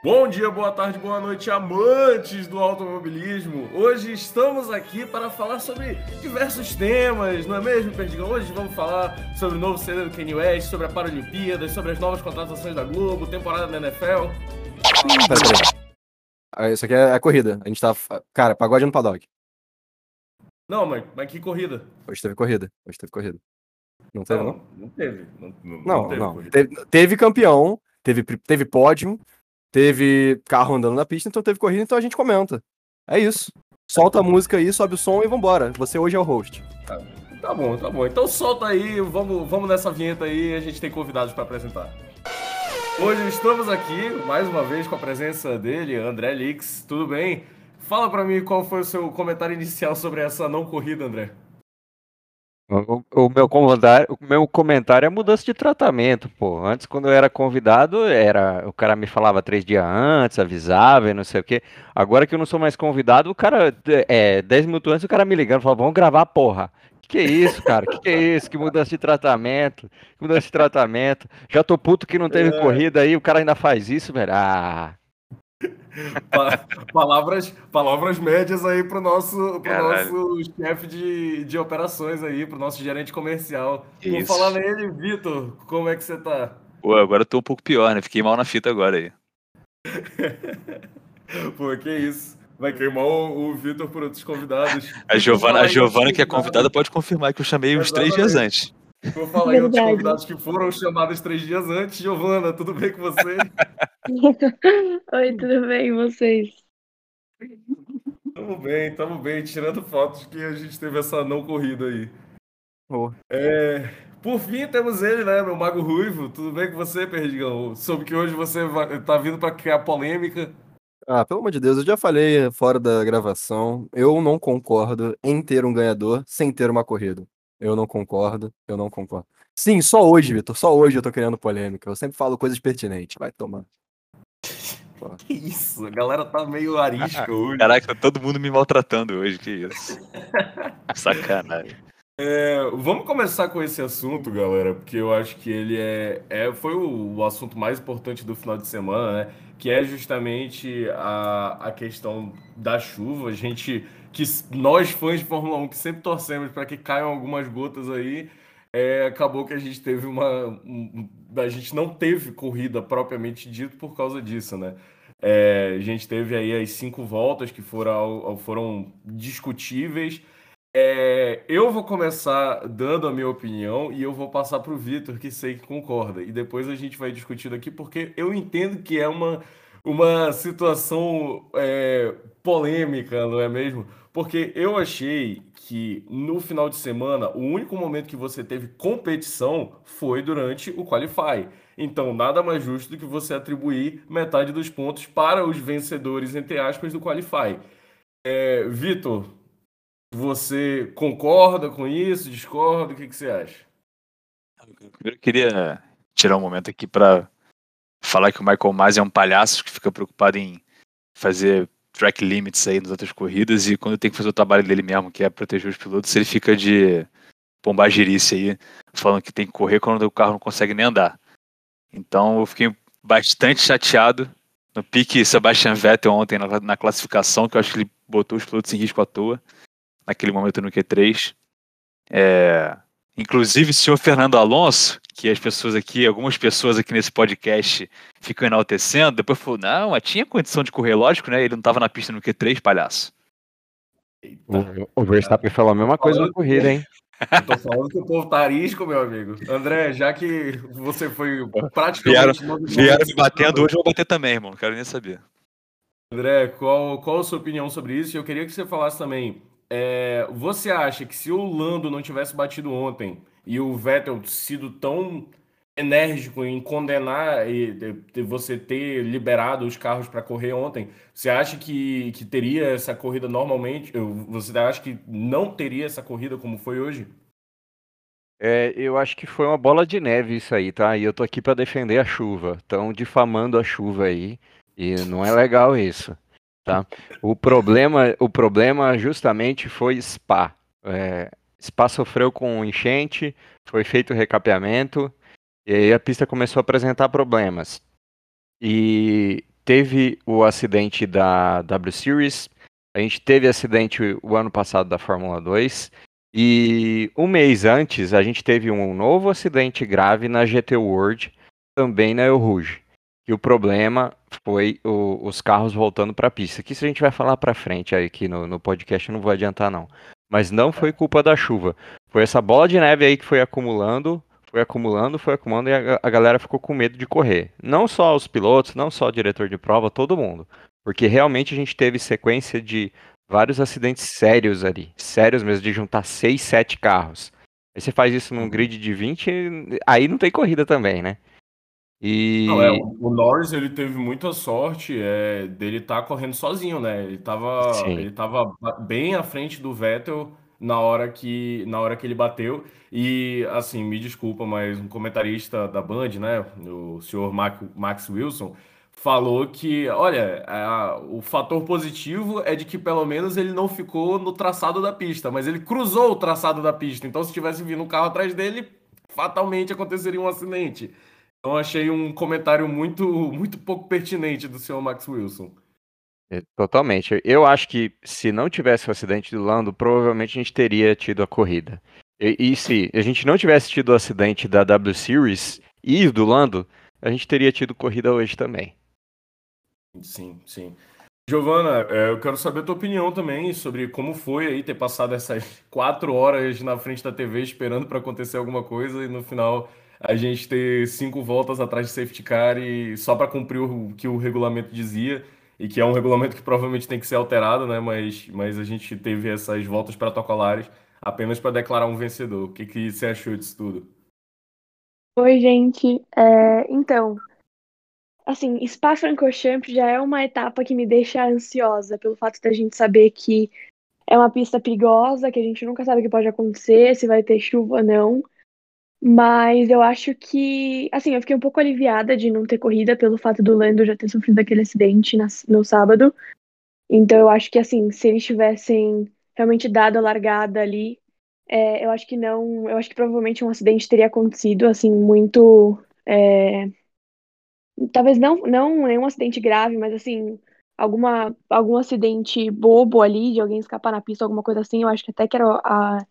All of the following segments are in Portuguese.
Bom dia, boa tarde, boa noite, amantes do automobilismo. Hoje estamos aqui para falar sobre diversos temas, não é mesmo, Perdigão? Hoje vamos falar sobre o novo CD do Kanye West, sobre a Paralimpíadas, sobre as novas contratações da Globo, temporada da NFL. Pera, pera. Ah, Isso aqui é a corrida. A gente tá. Cara, pagode no paddock. Não, mas, mas que corrida? Hoje teve corrida. Hoje teve corrida. Não teve, não? não, não teve. Não, não, Não, teve. Teve, teve campeão, teve, teve pódio, teve carro andando na pista, então teve corrida, então a gente comenta. É isso. Solta a música aí, sobe o som e vambora. Você hoje é o host. Tá bom, tá bom. Então solta aí, vamos, vamos nessa vinheta aí, a gente tem convidados para apresentar. Hoje estamos aqui, mais uma vez, com a presença dele, André Lix. Tudo bem? Fala pra mim qual foi o seu comentário inicial sobre essa não corrida, André. O, o meu comentário, o meu comentário é mudança de tratamento, pô. Antes, quando eu era convidado, era o cara me falava três dias antes, avisava e não sei o quê. Agora que eu não sou mais convidado, o cara, é, dez minutos antes, o cara me ligando, falava, vamos gravar, porra. Que que é isso, cara? Que que é isso? Que mudança de tratamento? Que mudança de tratamento? Já tô puto que não teve É. corrida aí, o cara ainda faz isso, velho. Ah, palavras, palavras médias aí pro nosso, pro Caralho. nosso chefe de, de operações aí, pro nosso gerente comercial. Que Vou falar nele, Vitor, como é que você tá? Pô, agora eu tô um pouco pior, né? Fiquei mal na fita agora aí. Pô, que isso. Vai queimar o, o Vitor por outros convidados. A Giovana, a Giovana que é convidada, pode confirmar que eu chamei uns três dias antes. Vou falar em outros convidados que foram chamados três dias antes. Giovana, tudo bem com você? Oi, tudo bem, e vocês? tamo bem, tamo bem. Tirando fotos que a gente teve essa não corrida aí. Pô. É, por fim, temos ele, né, meu Mago Ruivo. Tudo bem com você, Perdigão? Soube que hoje você vai, tá vindo pra criar polêmica. Ah, pelo amor de Deus, eu já falei fora da gravação. Eu não concordo em ter um ganhador sem ter uma corrida. Eu não concordo, eu não concordo. Sim, só hoje, Vitor, só hoje eu tô criando polêmica. Eu sempre falo coisas pertinentes. Vai tomar. Que isso? A galera tá meio arisca hoje. Caraca, tá todo mundo me maltratando hoje, que isso. Sacanagem. É, vamos começar com esse assunto, galera, porque eu acho que ele é, é foi o, o assunto mais importante do final de semana, né? Que é justamente a, a questão da chuva. A gente, que nós fãs de Fórmula 1, que sempre torcemos para que caiam algumas gotas aí, é, acabou que a gente teve uma, um- um- a gente não teve corrida propriamente dito por causa disso, né? É, a gente teve aí as cinco voltas que foram, foram discutíveis. É, eu vou começar dando a minha opinião e eu vou passar para o Vitor, que sei que concorda. E depois a gente vai discutindo aqui, porque eu entendo que é uma, uma situação é, polêmica, não é mesmo? Porque eu achei que no final de semana, o único momento que você teve competição foi durante o Qualify. Então, nada mais justo do que você atribuir metade dos pontos para os vencedores, entre aspas, do Qualify. É, Vitor, você concorda com isso? Discorda? O que, que você acha? Eu queria tirar um momento aqui pra falar que o Michael Masi é um palhaço que fica preocupado em fazer track limits aí nas outras corridas e quando tem que fazer o trabalho dele mesmo, que é proteger os pilotos, ele fica de pombagirice aí, falando que tem que correr quando o carro não consegue nem andar. Então eu fiquei bastante chateado no pique Sebastian Vettel ontem na, na classificação, que eu acho que ele botou os pilotos em risco à toa, naquele momento no Q3. É, Inclusive, o senhor Fernando Alonso, que as pessoas aqui, algumas pessoas aqui nesse podcast ficam enaltecendo, depois falou, não, mas tinha condição de correr, lógico, né? Ele não tava na pista no Q3, palhaço. o, o Verstappen falou a mesma coisa na corrida, hein? Eu tô falando que o povo tá arisco, meu amigo. André, já que você foi Vieram- praticamente... no- Vieram me batendo, hoje eu vou bater também, irmão, não quero nem saber. André, qual, qual a sua opinião sobre isso? Eu queria que você falasse também. é, você acha que se o Lando não tivesse batido ontem e o Vettel sido tão enérgico em condenar e de- você ter liberado os carros para correr ontem, você acha que, que teria essa corrida normalmente? Você acha que não teria essa corrida como foi hoje? É, eu acho que foi uma bola de neve isso aí, tá? E eu tô aqui pra defender a chuva. Estão difamando a chuva aí. E não é legal isso, tá? O problema, o problema justamente foi Spa. É, Spa sofreu com enchente, foi feito o recapeamento, e aí a pista começou a apresentar problemas. E teve o acidente da W Series, a gente teve acidente o ano passado da Fórmula 2, e um mês antes a gente teve um novo acidente grave na GT World, também na El Rouge. E o problema foi o, os carros voltando para a pista. Que isso a gente vai falar para frente aqui no, no podcast, não vou adiantar não. Mas não foi culpa da chuva. Foi essa bola de neve aí que foi acumulando, foi acumulando, foi acumulando e a, a galera ficou com medo de correr. Não só os pilotos, não só o diretor de prova, todo mundo. Porque realmente a gente teve sequência de vários acidentes sérios ali. Sérios mesmo, de juntar 6, 7 carros. Aí você faz isso num grid de 20, aí não tem corrida também, né? E. Não, é, o Norris ele teve muita sorte é, dele estar tá correndo sozinho, né? Ele estava ele tava bem à frente do Vettel na hora que na hora que ele bateu e assim me desculpa mas um comentarista da Band né o senhor Max Wilson falou que olha a, o fator positivo é de que pelo menos ele não ficou no traçado da pista mas ele cruzou o traçado da pista então se tivesse vindo um carro atrás dele fatalmente aconteceria um acidente então achei um comentário muito muito pouco pertinente do senhor Max Wilson é, totalmente. Eu acho que se não tivesse o acidente do Lando, provavelmente a gente teria tido a corrida. E, e se a gente não tivesse tido o acidente da W Series e do Lando, a gente teria tido corrida hoje também. Sim, sim. Giovana, é, eu quero saber a tua opinião também sobre como foi aí ter passado essas quatro horas na frente da TV esperando para acontecer alguma coisa e no final a gente ter cinco voltas atrás de safety car e só para cumprir o que o regulamento dizia e que é um regulamento que provavelmente tem que ser alterado, né? Mas, mas a gente teve essas voltas protocolares apenas para declarar um vencedor. O que, que você achou disso tudo? Oi, gente. É, então, assim, Spa-Francorchamps já é uma etapa que me deixa ansiosa pelo fato da gente saber que é uma pista perigosa, que a gente nunca sabe o que pode acontecer, se vai ter chuva ou não. Mas eu acho que, assim, eu fiquei um pouco aliviada de não ter corrida pelo fato do Lando já ter sofrido aquele acidente na, no sábado. Então eu acho que, assim, se eles tivessem realmente dado a largada ali, é, eu acho que não, eu acho que provavelmente um acidente teria acontecido, assim, muito, é, talvez não, não nenhum acidente grave, mas assim, alguma, algum acidente bobo ali, de alguém escapar na pista, alguma coisa assim, eu acho que até que era a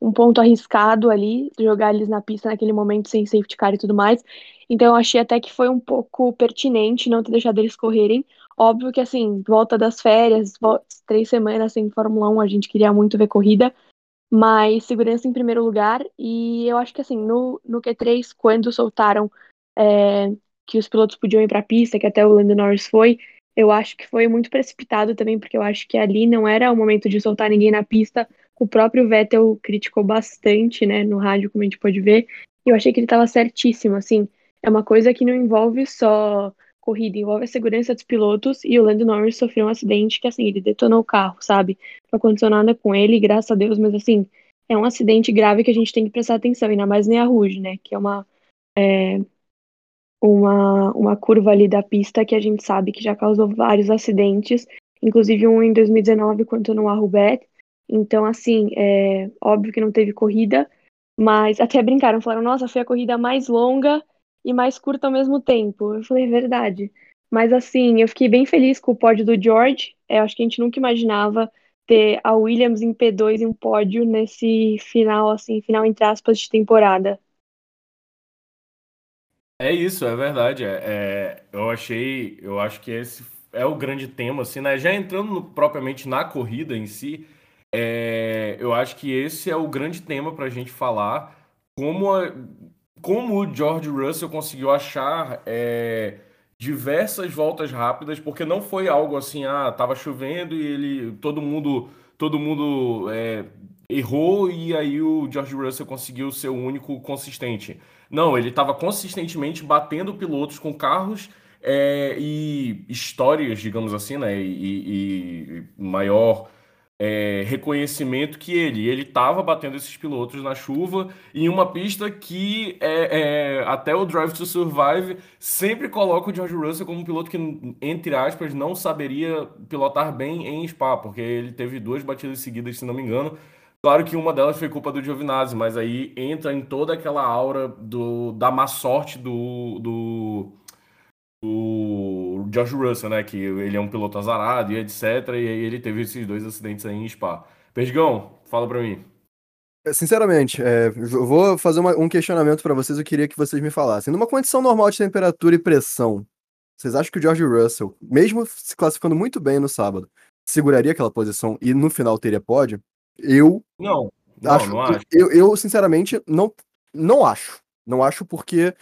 um ponto arriscado ali, jogar eles na pista naquele momento sem safety car e tudo mais. Então eu achei até que foi um pouco pertinente não ter deixado eles correrem. Óbvio que assim, volta das férias, três semanas sem Fórmula 1, a gente queria muito ver corrida, mas segurança em primeiro lugar. E eu acho que assim, no, no Q3, quando soltaram é, que os pilotos podiam ir para a pista, que até o Lando Norris foi, eu acho que foi muito precipitado também, porque eu acho que ali não era o momento de soltar ninguém na pista o próprio Vettel criticou bastante, né, no rádio, como a gente pode ver. E eu achei que ele estava certíssimo, assim. É uma coisa que não envolve só corrida, envolve a segurança dos pilotos. E o Lando Norris sofreu um acidente que, assim, ele detonou o carro, sabe? Não aconteceu nada com ele, graças a Deus, mas, assim, é um acidente grave que a gente tem que prestar atenção, ainda mais nem a Rouge, né, que é uma. É, uma, uma curva ali da pista que a gente sabe que já causou vários acidentes, inclusive um em 2019, quanto no Arrubet, então, assim, é óbvio que não teve corrida, mas até brincaram, falaram, nossa, foi a corrida mais longa e mais curta ao mesmo tempo. Eu falei, é verdade. Mas assim, eu fiquei bem feliz com o pódio do George. Eu acho que a gente nunca imaginava ter a Williams em P2 em um pódio nesse final, assim, final entre aspas de temporada. É isso, é verdade. É, é, eu achei, eu acho que esse é o grande tema, assim, né? Já entrando no, propriamente na corrida em si, é, eu acho que esse é o grande tema para a gente falar. Como, a, como o George Russell conseguiu achar é, diversas voltas rápidas, porque não foi algo assim, ah, tava chovendo e ele todo mundo todo mundo é, errou e aí o George Russell conseguiu ser o único consistente. Não, ele estava consistentemente batendo pilotos com carros é, e histórias, digamos assim, né? E, e, e maior é, reconhecimento que ele. Ele estava batendo esses pilotos na chuva em uma pista que é, é, até o Drive to Survive sempre coloca o George Russell como um piloto que, entre aspas, não saberia pilotar bem em Spa, porque ele teve duas batidas seguidas, se não me engano. Claro que uma delas foi culpa do Giovinazzi, mas aí entra em toda aquela aura do, da má sorte do, do o George Russell, né? Que ele é um piloto azarado e etc. E aí ele teve esses dois acidentes aí em Spa. Perdigão, fala pra mim. Sinceramente, é, eu vou fazer uma- um questionamento pra vocês. Eu queria que vocês me falassem. Numa condição normal de temperatura e pressão, vocês acham que o George Russell, mesmo se classificando muito bem no sábado, seguraria aquela posição e no final teria pódio? Eu Não, não, acho, não acho. Eu, eu, sinceramente, não, não acho. Não acho porque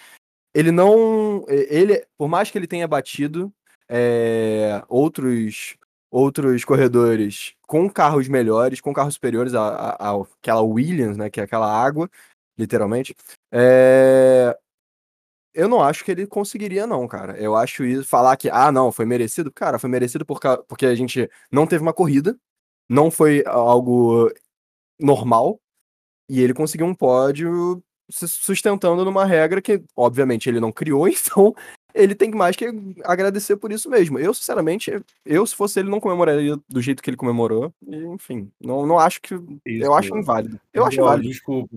ele não. Ele, por mais que ele tenha batido é, outros, outros corredores com carros melhores, com carros superiores à, àquela Williams, né? Que é aquela água, literalmente. é, eu não acho que ele conseguiria, não, cara. Eu acho isso. Falar que, ah, não, foi merecido. Cara, foi merecido por, porque a gente não teve uma corrida. Não foi algo normal. E ele conseguiu um pódio se sustentando numa regra que, obviamente, ele não criou, então ele tem mais que agradecer por isso mesmo. Eu, sinceramente, eu, se fosse ele, não comemoraria do jeito que ele comemorou. E, enfim, não, não acho que. Eu acho inválido. Eu acho Ó, válido. Desculpa,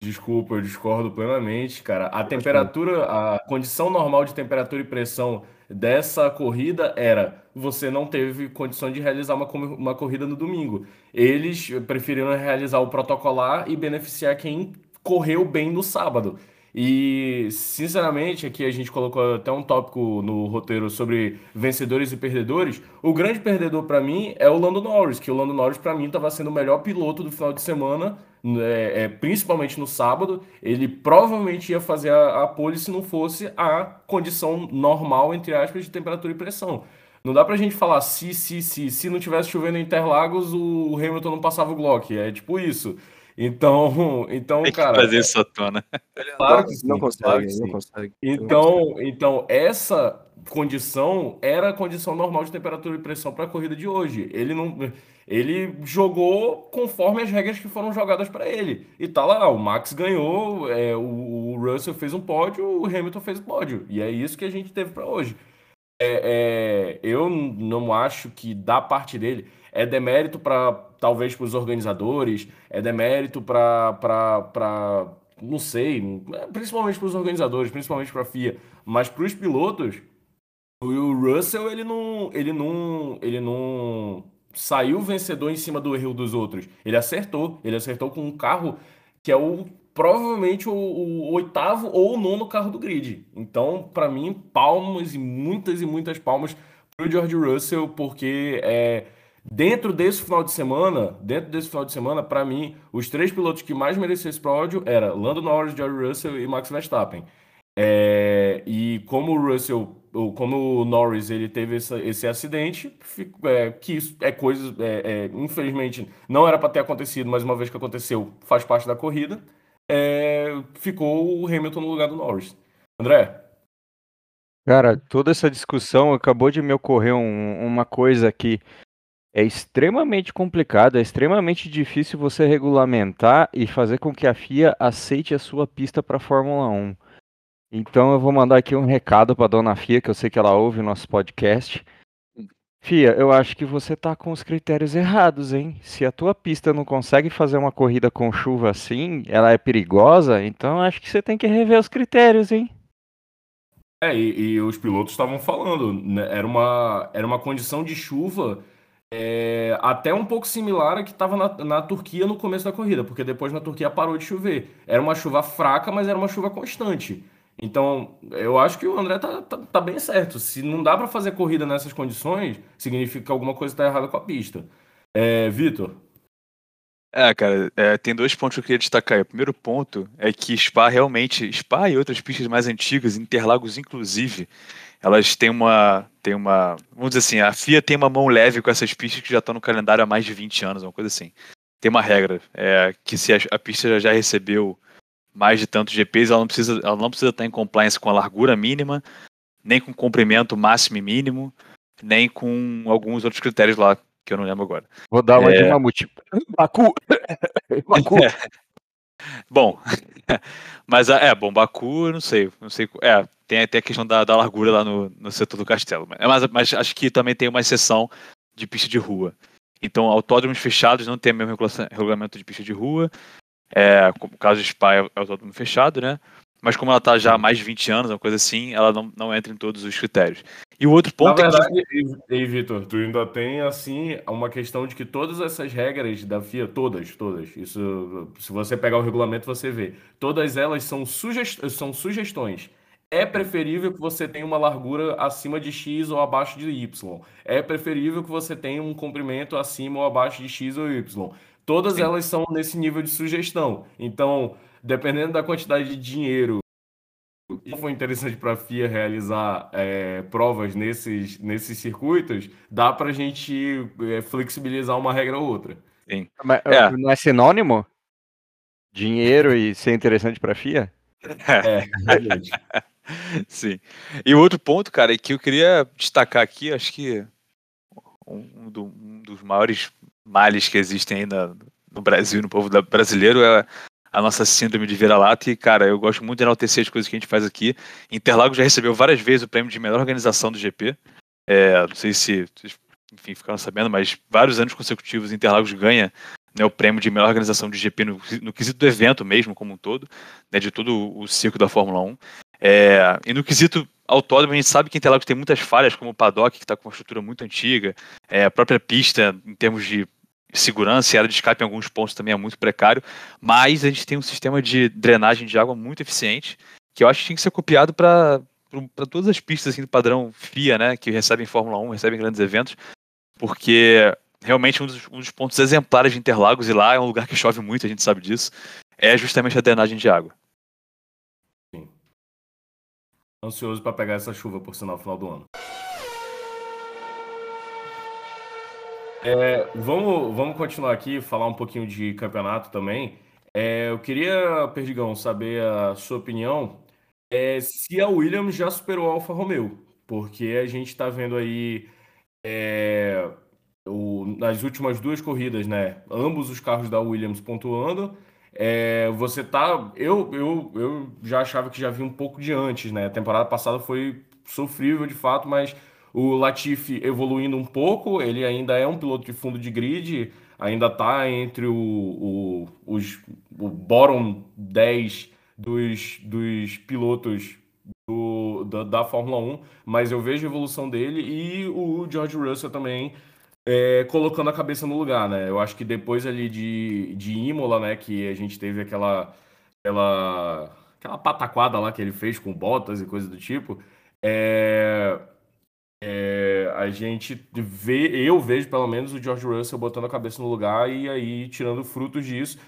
desculpa, eu discordo plenamente, cara. A temperatura, a condição normal de temperatura e pressão dessa corrida era você não teve condição de realizar uma, uma corrida no domingo. Eles preferiram realizar o protocolar e beneficiar quem correu bem no sábado. E, sinceramente, aqui a gente colocou até um tópico no roteiro sobre vencedores e perdedores. O grande perdedor para mim é o Lando Norris, que o Lando Norris para mim estava sendo o melhor piloto do final de semana, é, é, principalmente no sábado. Ele provavelmente ia fazer a, a pole se não fosse a condição normal, entre aspas, de temperatura e pressão. Não dá pra gente falar se, se, se, se não tivesse chovendo em Interlagos, o Hamilton não passava o Glock. É tipo isso. Então, então, Tem que cara, trazer isso à tona. claro que sim, não claro consegue, que não sim. consegue. Então, então essa condição era a condição normal de temperatura e pressão para a corrida de hoje. Ele não, ele jogou conforme as regras que foram jogadas para ele. E tá lá, o Max ganhou, é, o, o Russell fez um pódio, o Hamilton fez um pódio. E é isso que a gente teve para hoje. É, é, eu não acho que da parte dele é demérito para talvez para os organizadores, é demérito para não sei, principalmente para os organizadores, principalmente para a FIA, mas para os pilotos, o Russell ele não, ele não, ele não saiu vencedor em cima do erro dos outros. Ele acertou, ele acertou com um carro que é o provavelmente o, o oitavo ou o nono carro do grid. Então, para mim, palmas e muitas e muitas palmas pro George Russell, porque é, dentro desse final de semana, dentro desse final de semana, para mim, os três pilotos que mais mereciam esse pódio era Lando Norris, George Russell e Max Verstappen. É, e como o Russell, como o Norris, ele teve essa- esse acidente, é, que isso é coisa, é, é, infelizmente, não era para ter acontecido, mas uma vez que aconteceu, faz parte da corrida, é, ficou o Hamilton no lugar do Norris. André? Cara, toda essa discussão acabou de me ocorrer um- uma coisa que é extremamente complicada, é extremamente difícil você regulamentar e fazer com que a FIA aceite a sua pista para Fórmula 1. Então eu vou mandar aqui um recado para dona FIA, que eu sei que ela ouve o nosso podcast. FIA, eu acho que você tá com os critérios errados, hein? Se a tua pista não consegue fazer uma corrida com chuva assim, ela é perigosa, então acho que você tem que rever os critérios, hein? É, e, e os pilotos estavam falando, né, era uma, era uma condição de chuva é, até um pouco similar à que estava na, na Turquia no começo da corrida, porque depois na Turquia parou de chover. Era uma chuva fraca, mas era uma chuva constante. Então, eu acho que o André tá, tá, tá bem certo. Se não dá para fazer corrida nessas condições, significa que alguma coisa está errada com a pista. É, Vitor? É, cara, é, tem dois pontos que eu queria destacar. O primeiro ponto é que Spa realmente, Spa e outras pistas mais antigas, Interlagos inclusive, elas têm uma, têm uma, vamos dizer assim, a FIA tem uma mão leve com essas pistas que já estão no calendário há mais de 20 anos, uma coisa assim. Tem uma regra, é, que se a, a pista já, recebeu mais de tantos GPs, ela não precisa, ela não precisa estar em compliance com a largura mínima, nem com comprimento máximo e mínimo, nem com alguns outros critérios lá que eu não lembro agora. Vou dar uma de É. mamute. Baku! Baku! Bom, mas é, bom, Baku, não sei, não sei, é, tem até a questão da, da largura lá no, no setor do castelo, mas, mas, mas acho que também tem uma exceção de pista de rua. Então, autódromos fechados não tem o mesmo regula- regulamento de pista de rua, é, como o caso de Spa é é autódromo fechado, né? mas como ela tá já há mais de 20 anos, uma coisa assim, ela não, não entra em todos os critérios. E o outro ponto Na é que verdade, e, e Vitor, tu ainda tem assim uma questão de que todas essas regras da FIA, todas, todas, isso, se você pegar o regulamento, você vê, todas elas são, sugest são sugestões. É preferível que você tenha uma largura acima de X ou abaixo de Y. É preferível que você tenha um comprimento acima ou abaixo de X ou Y. Todas Sim. elas são nesse nível de sugestão. Então, dependendo da quantidade de dinheiro e foi interessante para a FIA realizar é, provas nesses, nesses circuitos, dá para a gente é, flexibilizar uma regra ou outra. Mas, É. Não é sinônimo? Dinheiro e ser interessante pra FIA? É, realmente. Sim. E o outro ponto, cara, é que eu queria destacar aqui, acho que um, do- um dos maiores males que existem ainda no Brasil, no povo da- brasileiro, é a nossa síndrome de vira-lata. E, cara, eu gosto muito de enaltecer as coisas que a gente faz aqui. Interlagos já recebeu várias vezes o prêmio de melhor organização do GP. É, não sei se vocês, enfim, ficaram sabendo, mas vários anos consecutivos Interlagos ganha né, o prêmio de melhor organização do GP no, no quesito do evento mesmo, como um todo, né, de todo o circo da Fórmula 1. É, e no quesito autódromo, a gente sabe que Interlagos tem muitas falhas, como o paddock, que está com uma estrutura muito antiga, é, a própria pista, em termos de segurança e área de escape em alguns pontos também é muito precário, mas a gente tem um sistema de drenagem de água muito eficiente, que eu acho que tinha que ser copiado para todas as pistas assim, do padrão FIA, né, que recebem Fórmula 1, recebem grandes eventos, porque realmente um dos, um dos pontos exemplares de Interlagos, e lá é um lugar que chove muito, a gente sabe disso, é justamente a drenagem de água. Ansioso para pegar essa chuva, por sinal, no final do ano. É, vamos, vamos continuar aqui, falar um pouquinho de campeonato também. É, eu queria, Perdigão, saber a sua opinião é, se a Williams já superou a Alfa Romeo, porque a gente está vendo aí é, o- nas últimas duas corridas, né? Ambos os carros da Williams pontuando. É, você tá. Eu, eu, eu já achava que já vi um pouco de antes, né? A temporada passada foi sofrível de fato, mas o Latifi evoluindo um pouco, ele ainda é um piloto de fundo de grid, ainda tá entre o, o, os, o bottom 10 dos, dos pilotos do, da, da Fórmula 1, mas eu vejo a evolução dele e o George Russell também é, colocando a cabeça no lugar, né? Eu acho que depois ali de, de Imola, né, que a gente teve aquela, aquela, aquela pataquada lá que ele fez com botas e coisa do tipo, é, é, a gente vê, eu vejo pelo menos o George Russell botando a cabeça no lugar e aí tirando frutos disso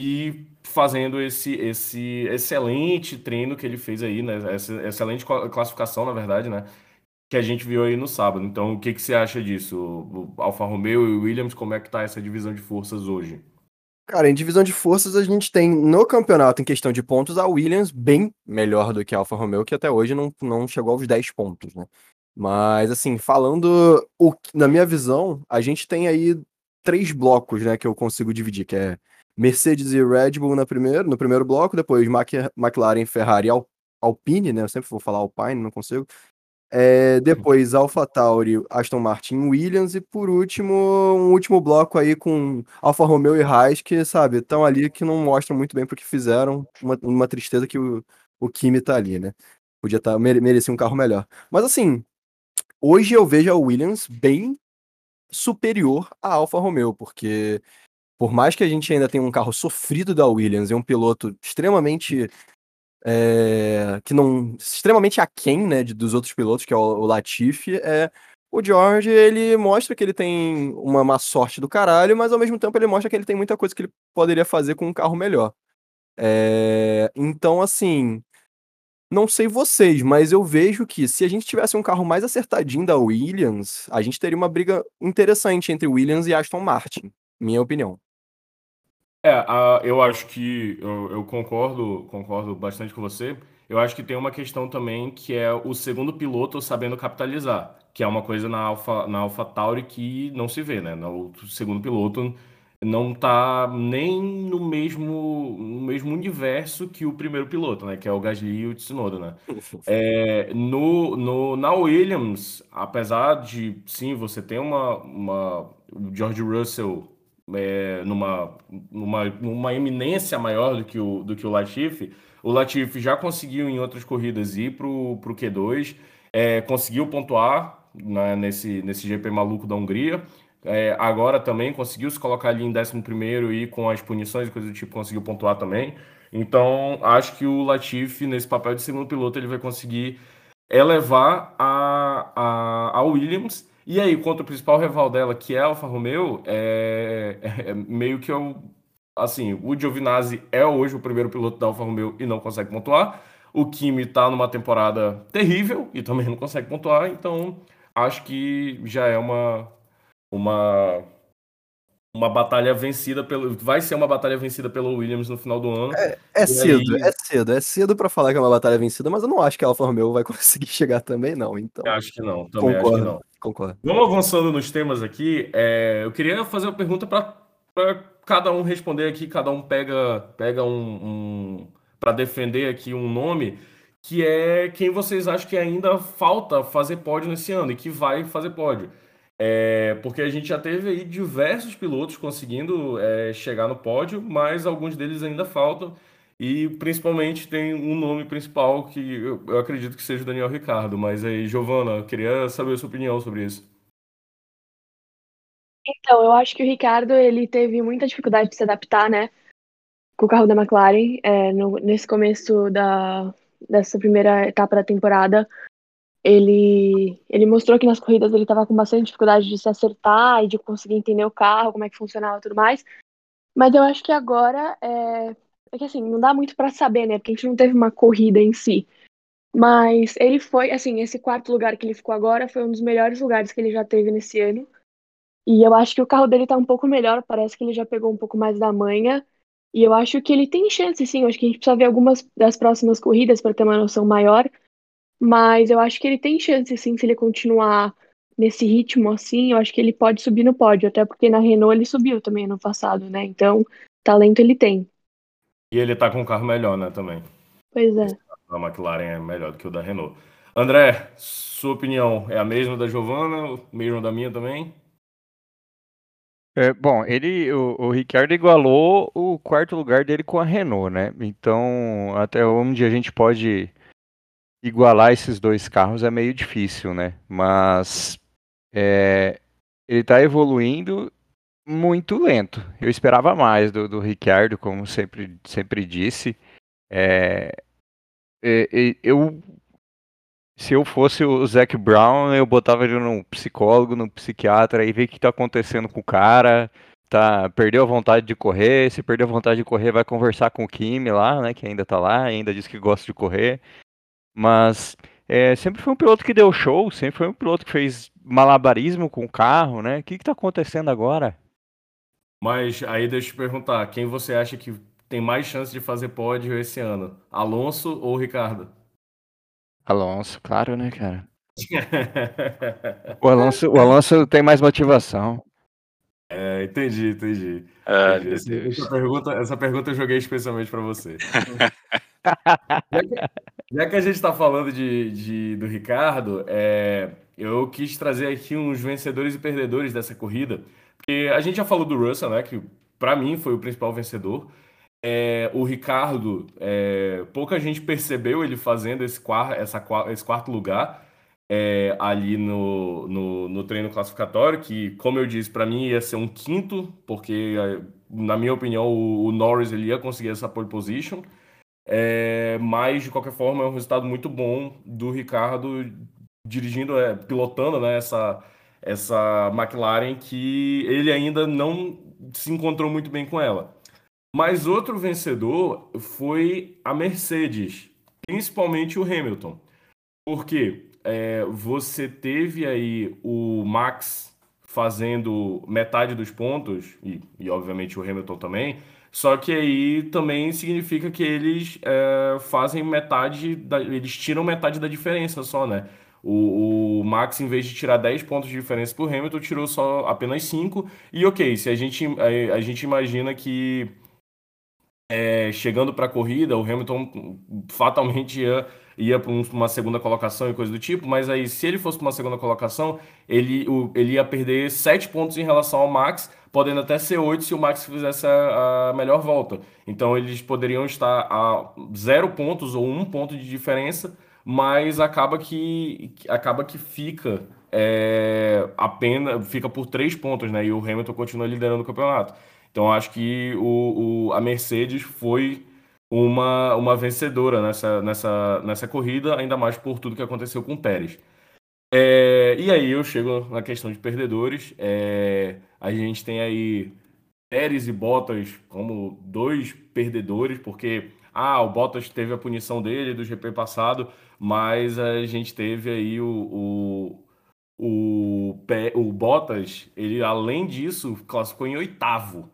e fazendo esse, esse excelente treino que ele fez aí, né? Essa excelente cla- classificação, na verdade, né? Que a gente viu aí no sábado. Então, o que que você acha disso? O Alfa Romeo e Williams, como é que tá essa divisão de forças hoje? Cara, em divisão de forças, a gente tem no campeonato, em questão de pontos, a Williams bem melhor do que a Alfa Romeo, que até hoje não, não chegou aos 10 pontos, né? Mas, assim, falando o, na minha visão, a gente tem aí três blocos, né, que eu consigo dividir, que é Mercedes e Red Bull na primeiro, no primeiro bloco, depois Mc- McLaren, Ferrari e Al- Alpine, né? Eu sempre vou falar Alpine, não consigo. É, depois AlphaTauri, Aston Martin, Williams e por último, um último bloco aí com Alfa Romeo e Haas, que, sabe, estão ali que não mostram muito bem pro que fizeram, uma, uma tristeza que o, o Kimi tá ali, né? Podia tá, mere- merecia um carro melhor. Mas assim, hoje eu vejo a Williams bem superior à Alfa Romeo, porque por mais que a gente ainda tenha um carro sofrido da Williams e um piloto extremamente é, que não extremamente aquém, né, de, dos outros pilotos, que é o, o Latifi, é o George, ele mostra que ele tem uma má sorte do caralho, mas ao mesmo tempo ele mostra que ele tem muita coisa que ele poderia fazer com um carro melhor. É, então, assim, não sei vocês, mas eu vejo que se a gente tivesse um carro mais acertadinho da Williams, a gente teria uma briga interessante entre Williams e Aston Martin, minha opinião. É, a- eu acho que eu, eu concordo, concordo bastante com você. Eu acho que tem uma questão também que é o segundo piloto sabendo capitalizar, que é uma coisa na Alpha, na AlphaTauri que não se vê, né? O segundo piloto não tá nem no mesmo, no mesmo universo que o primeiro piloto, né? Que é o Gasly e o Tsunoda, né? É, no, no, na Williams, apesar de, sim, você ter uma, uma, o George Russell é, numa, numa, numa eminência maior do que o, do que o Latifi, O Latifi já conseguiu em outras corridas ir para o Q2, é, conseguiu pontuar né, nesse, nesse GP maluco da Hungria. É, agora também conseguiu se colocar ali em 11 e com as punições e coisas do tipo conseguiu pontuar também. Então acho que o Latifi, nesse papel de segundo piloto, ele vai conseguir elevar a, a, a Williams. E aí, contra o principal rival dela, que é a Alfa Romeo, é, é, é meio que eu. Assim, o Giovinazzi é hoje o primeiro piloto da Alfa Romeo e não consegue pontuar. O Kimi está numa temporada terrível e também não consegue pontuar. Então, acho que já é uma, uma uma batalha vencida pelo vai ser uma batalha vencida pelo Williams no final do ano. É, é cedo, aí... é cedo, é cedo para falar que é uma batalha vencida, mas eu não acho que a Alfa Romeo vai conseguir chegar também não, então. Acho que não, também concordo, acho que não. Concordo. Vamos avançando nos temas aqui. É, eu queria fazer uma pergunta para cada um responder aqui, cada um pega pega um, um para defender aqui um nome que é quem vocês acham que ainda falta fazer pódio nesse ano e que vai fazer pódio. É, porque a gente já teve aí diversos pilotos conseguindo é, chegar no pódio, mas alguns deles ainda faltam. E principalmente tem um nome principal que eu, eu acredito que seja o Daniel Ricardo. Mas aí, Giovana, queria saber a sua opinião sobre isso. Então, eu acho que o Ricardo ele teve muita dificuldade de se adaptar, né, com o carro da McLaren é, no, nesse começo da, dessa primeira etapa da temporada ele, ele mostrou que nas corridas ele estava com bastante dificuldade de se acertar e de conseguir entender o carro, como é que funcionava e tudo mais. Mas eu acho que agora é, é que assim, não dá muito para saber, né? Porque a gente não teve uma corrida em si. Mas ele foi, assim, esse quarto lugar que ele ficou agora foi um dos melhores lugares que ele já teve nesse ano. E eu acho que o carro dele tá um pouco melhor, parece que ele já pegou um pouco mais da manha. E eu acho que ele tem chance, sim. Eu acho que a gente precisa ver algumas das próximas corridas para ter uma noção maior. Mas eu acho que ele tem chance, sim, se ele continuar nesse ritmo assim, eu acho que ele pode subir no pódio, até porque na Renault ele subiu também ano passado, né? Então, talento ele tem. E ele tá com um carro melhor, né, também. Pois é. A McLaren é melhor do que o da Renault. André, sua opinião é a mesma da Giovana, mesma da minha também? É, bom, ele, o, o Ricciardo igualou o quarto lugar dele com a Renault, né? Então, até onde a gente pode igualar esses dois carros é meio difícil, né? Mas é, ele está evoluindo muito lento. Eu esperava mais do, do Ricciardo, como sempre, sempre disse. É, é, eu, se eu fosse o Zac Brown, eu botava ele num psicólogo, num psiquiatra e ver o que está acontecendo com o cara. Tá, perdeu a vontade de correr. Se perdeu a vontade de correr, vai conversar com o Kimi lá, né? Que ainda tá lá, ainda diz que gosta de correr. Mas é, sempre foi um piloto que deu show, sempre foi um piloto que fez malabarismo com o carro, né? O que está acontecendo agora? Mas aí deixa eu te perguntar, quem você acha que tem mais chance de fazer pódio esse ano? Alonso ou Ricardo? Alonso, claro, né, cara? o, Alonso, o Alonso tem mais motivação. É, entendi, entendi. Ah, entendi. Essa, essa, pergunta, essa pergunta eu joguei especialmente para você. já, que, já, que, a gente está falando de, de, do Ricardo, é, eu quis trazer aqui uns vencedores e perdedores dessa corrida. Porque a gente já falou do Russell, né? Que para mim foi o principal vencedor. É, o Ricardo, é, pouca gente percebeu ele fazendo esse, quarto, essa, esse quarto lugar é, ali no, no, no, treino classificatório, que, como eu disse, para mim ia ser um quinto, porque, é, na minha opinião, o, o Norris ele ia conseguir essa pole position. É, mas, de qualquer forma, é um resultado muito bom do Ricardo dirigindo, é, pilotando né, essa, essa McLaren que ele ainda não se encontrou muito bem com ela. Mas outro vencedor foi a Mercedes, principalmente o Hamilton. Por quê? é, você teve aí o Max fazendo metade dos pontos, e, e obviamente o Hamilton também, só que aí também significa que eles é, fazem metade, da, eles tiram metade da diferença só, né? O, o, Max, em vez de tirar 10 pontos de diferença para o Hamilton, tirou só apenas 5. E ok, se a gente, a, a gente imagina que é, chegando para a corrida, o Hamilton fatalmente ia ia para uma segunda colocação e coisa do tipo, mas aí se ele fosse para uma segunda colocação, ele, o, ele ia perder sete pontos em relação ao Max, podendo até ser oito se o Max fizesse a, a, melhor volta. Então eles poderiam estar a zero pontos ou um ponto de diferença, mas acaba que acaba que fica é, apenas fica por três pontos, né? E o Hamilton continua liderando o campeonato. Então acho que o, o a Mercedes foi uma, uma vencedora nessa, nessa, nessa corrida, ainda mais por tudo que aconteceu com o Pérez. É, e aí eu chego na questão de perdedores. É, a gente tem aí Pérez e Bottas como dois perdedores, porque ah, o Bottas teve a punição dele do GP passado, mas a gente teve aí o, o, o, o Bottas, ele além disso classificou em oitavo.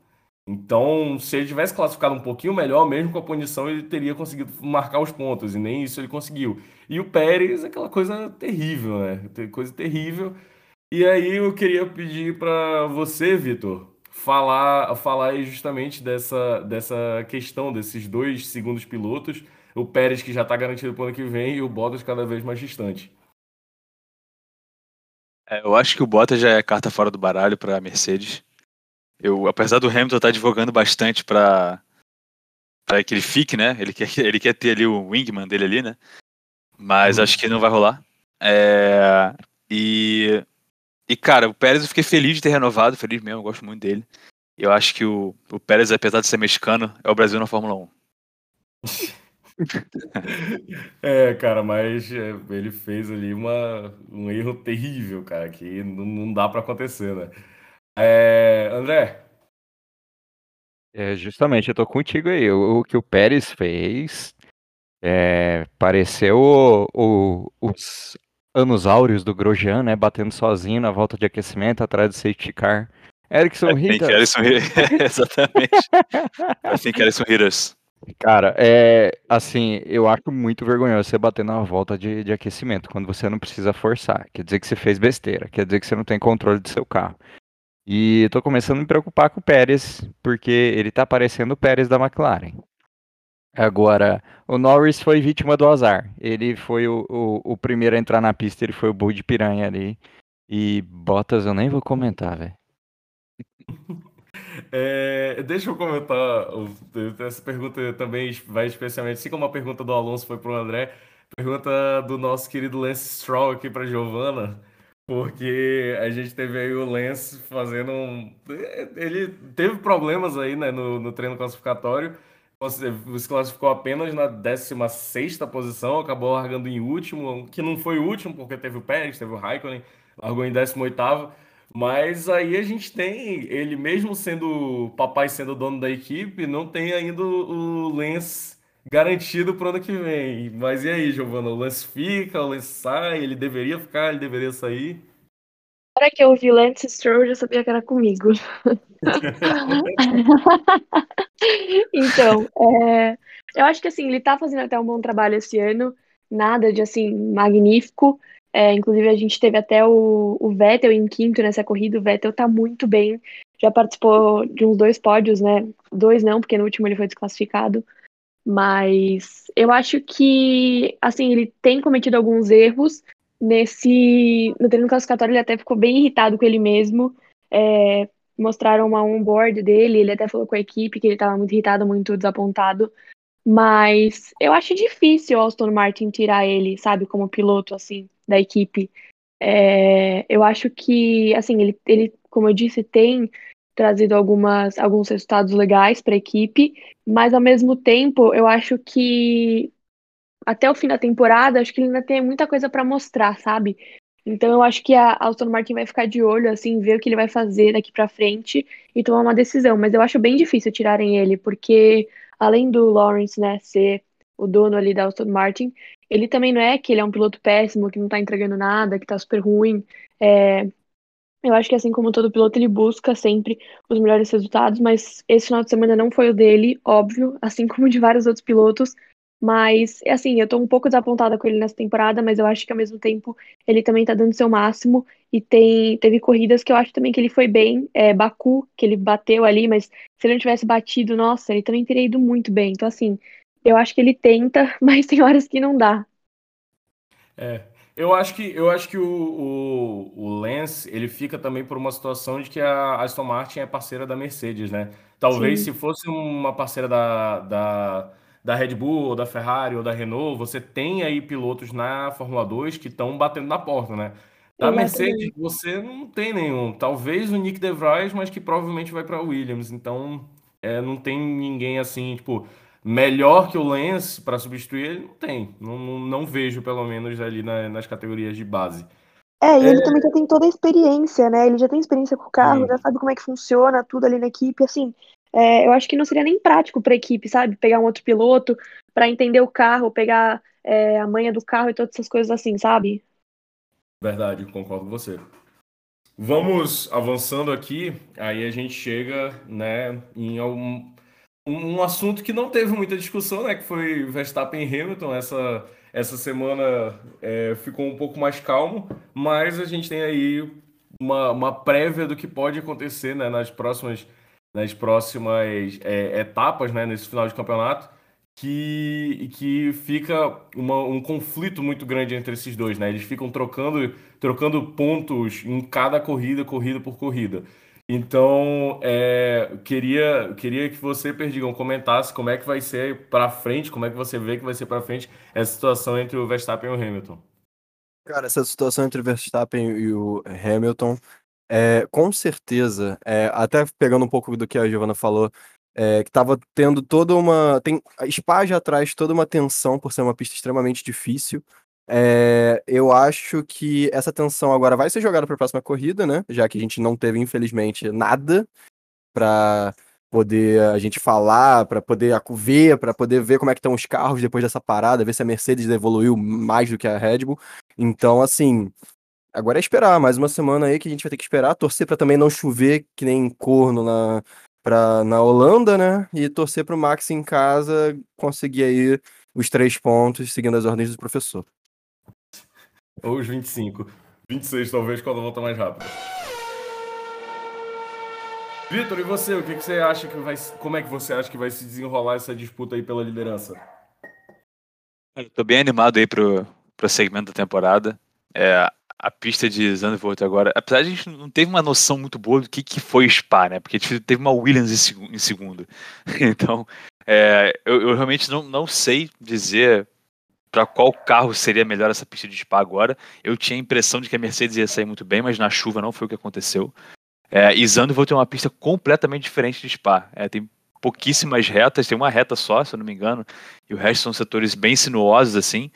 Então, se ele tivesse classificado um pouquinho melhor, mesmo com a punição, ele teria conseguido marcar os pontos, e nem isso ele conseguiu. E o Pérez, aquela coisa terrível, né? Coisa terrível. E aí eu queria pedir para você, Vitor, falar, falar justamente dessa, dessa questão desses dois segundos pilotos, o Pérez que já está garantido para o ano que vem e o Bottas cada vez mais distante. É, eu acho que o Bottas já é carta fora do baralho para a Mercedes. Eu, apesar do Hamilton estar tá advogando bastante para para que ele fique, né? Ele quer, ele quer ter ali o wingman dele ali, né? Mas uhum. acho que não vai rolar. É, e, e, cara, o Pérez eu fiquei feliz de ter renovado, feliz mesmo, eu gosto muito dele. Eu acho que o, o Pérez, apesar de ser mexicano, é o Brasil na Fórmula 1. é, cara, mas é, ele fez ali uma, um erro terrível, cara, que não, não dá para acontecer, né? É, André? É, justamente, eu tô contigo aí. O, o que o Pérez fez é, pareceu o, o, os anos áureos do Grosjean, né? Batendo sozinho na volta de aquecimento atrás do safety car. Erickson é, Hitters. Exatamente. Assim que Erickson Hitters. Cara, é assim, eu acho muito vergonhoso você bater na volta de, de aquecimento quando você não precisa forçar. Quer dizer que você fez besteira, quer dizer que você não tem controle do seu carro. E tô começando a me preocupar com o Pérez, porque ele tá parecendo o Pérez da McLaren. Agora, o Norris foi vítima do azar. Ele foi o, o, o primeiro a entrar na pista, ele foi o bull de piranha ali. E Bottas eu nem vou comentar, velho. É, deixa eu comentar. Essa pergunta também vai especialmente, assim como a pergunta do Alonso foi para o André, pergunta do nosso querido Lance Stroll aqui para Giovana. Porque a gente teve aí o Lance fazendo um. Ele teve problemas aí, né, no, no treino classificatório. Se classificou apenas na 16 posição, acabou largando em último, que não foi o último, porque teve o Pérez, teve o Raikkonen, largou em 18. Mas aí a gente tem, ele mesmo sendo papai sendo dono da equipe, não tem ainda o Lance garantido pro ano que vem. Mas e aí, Giovana? O Lance fica, o Lance sai, ele deveria ficar, ele deveria sair? Hora que eu vi Lance Stroll, eu já sabia que era comigo. então, é, eu acho que assim, ele tá fazendo até um bom trabalho esse ano, nada de assim, magnífico. É, inclusive, a gente teve até o, o Vettel em quinto nessa corrida. O Vettel tá muito bem. Já participou de uns dois pódios, né? Dois não, porque no último ele foi desclassificado. Mas eu acho que, assim, ele tem cometido alguns erros. Nesse. No treino classificatório, ele até ficou bem irritado com ele mesmo. É, mostraram uma onboard dele, ele até falou com a equipe que ele estava muito irritado, muito desapontado. Mas eu acho difícil o Aston Martin tirar ele, sabe, como piloto, assim, da equipe. É, eu acho que, assim, ele, ele, como eu disse, tem trazido algumas, alguns resultados legais para a equipe, mas ao mesmo tempo eu acho que até o fim da temporada, acho que ele ainda tem muita coisa para mostrar, sabe? Então eu acho que a Aston Martin vai ficar de olho, assim, ver o que ele vai fazer daqui para frente e tomar uma decisão. Mas eu acho bem difícil tirarem ele, porque além do Lawrence, né, ser o dono ali da Aston Martin, ele também não é que ele é um piloto péssimo, que não tá entregando nada, que tá super ruim. É, eu acho que assim como todo piloto, ele busca sempre os melhores resultados, mas esse final de semana não foi o dele, óbvio, assim como de vários outros pilotos. Mas, assim, eu tô um pouco desapontada com ele nessa temporada, mas eu acho que ao mesmo tempo ele também tá dando seu máximo. E tem, teve corridas que eu acho também que ele foi bem. É, Baku, que ele bateu ali, mas se ele não tivesse batido, nossa, ele também teria ido muito bem. Então, assim, eu acho que ele tenta, mas tem horas que não dá. É, eu acho que, eu acho que o, o, o Lance ele fica também por uma situação de que a Aston Martin é parceira da Mercedes, né? Talvez Sim. se fosse uma parceira da, da, da Red Bull, ou da Ferrari, ou da Renault, você tem aí pilotos na Fórmula 2 que estão batendo na porta, né? Da Mercedes, você não tem nenhum. Talvez o Nick De Vries, mas que provavelmente vai para Williams. Então, é, não tem ninguém assim, tipo, melhor que o Lance para substituir ele, não tem. Não, não, não vejo, pelo menos, ali na- nas categorias de base. É, e ele também já tem toda a experiência, né? Ele já tem experiência com o carro, Sim. já sabe como é que funciona tudo ali na equipe. Assim, é, eu acho que não seria nem prático para a equipe, sabe? Pegar um outro piloto para entender o carro, pegar é, a manha do carro e todas essas coisas assim, sabe? Verdade, concordo com você. Vamos avançando aqui, aí a gente chega, né, em algum, um, assunto que não teve muita discussão, né, que foi Verstappen e Hamilton. Essa, essa semana é, ficou um pouco mais calmo, mas a gente tem aí uma, uma prévia do que pode acontecer, né, nas próximas, nas próximas é, etapas, né, nesse final de campeonato, que, que fica uma- um conflito muito grande entre esses dois, né? Eles ficam trocando, trocando pontos em cada corrida, corrida por corrida. Então, é, queria, queria que você, Perdigão, comentasse como é que vai ser para frente, como é que você vê que vai ser para frente essa situação entre o Verstappen e o Hamilton. Cara, essa situação entre o Verstappen e o Hamilton, é, com certeza, é, até pegando um pouco do que a Giovanna falou, é, que tava tendo toda uma. Tem, a Spa já toda uma tensão por ser uma pista extremamente difícil. É, eu acho que essa tensão agora vai ser jogada para a próxima corrida, né? Já que a gente não teve, infelizmente, nada para poder a gente falar, para poder ver, para poder ver como é que estão os carros depois dessa parada, ver se a Mercedes evoluiu mais do que a Red Bull. Então, assim, agora é esperar mais uma semana aí que a gente vai ter que esperar, torcer para também não chover que nem corno na pra, na Holanda, né? E torcer para o Max em casa conseguir aí os três pontos seguindo as ordens do professor. Ou os 25. 26, talvez, quando volta mais rápido. Vitor, e você? O que, que você acha que vai. Como é que você acha que vai se desenrolar essa disputa aí pela liderança? Eu tô bem animado aí pro, pro segmento da temporada. É, a pista de Zandvoort agora, apesar de a gente não teve uma noção muito boa do que, que foi Spa, né? Porque teve uma Williams em, segu- em segundo. Então, é, eu, eu realmente não, não sei dizer para qual carro seria melhor essa pista de Spa agora. Eu tinha a impressão de que a Mercedes ia sair muito bem, mas na chuva não foi o que aconteceu. É, e Zandvoort é uma pista completamente diferente de Spa. É, tem pouquíssimas retas, tem uma reta só, se eu não me engano, e o resto são setores bem sinuosos, assim.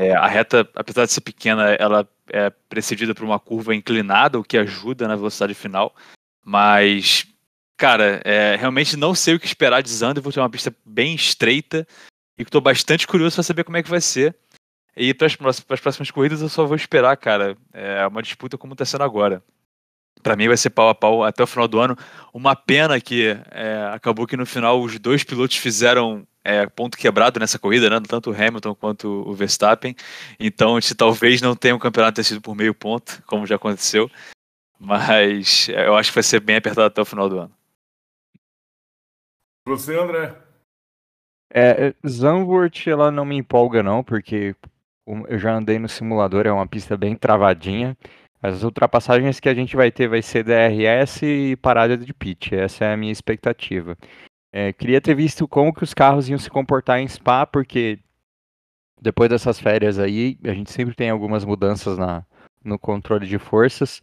É, a reta, apesar de ser pequena, ela é precedida por uma curva inclinada, o que ajuda na velocidade final. Mas, cara, é, realmente não sei o que esperar de Zandvoort, é uma pista bem estreita e estou bastante curioso para saber como é que vai ser. E para as próximas corridas eu só vou esperar, cara. É uma disputa como está sendo agora. Para mim vai ser pau a pau até o final do ano. Uma pena que é, acabou que no final os dois pilotos fizeram é, ponto quebrado nessa corrida, né? tanto o Hamilton quanto o Verstappen. Então a gente talvez não tenha um campeonato decidido por meio ponto, como já aconteceu. Mas é, eu acho que vai ser bem apertado até o final do ano. Você, André? É, Zandvoort, ela não me empolga não, porque o- eu já andei no simulador, é uma pista bem travadinha. As ultrapassagens que a gente vai ter vai ser DRS e parada de pit, essa é a minha expectativa. É, queria ter visto como que os carros iam se comportar em Spa, porque depois dessas férias aí, a gente sempre tem algumas mudanças na, no controle de forças.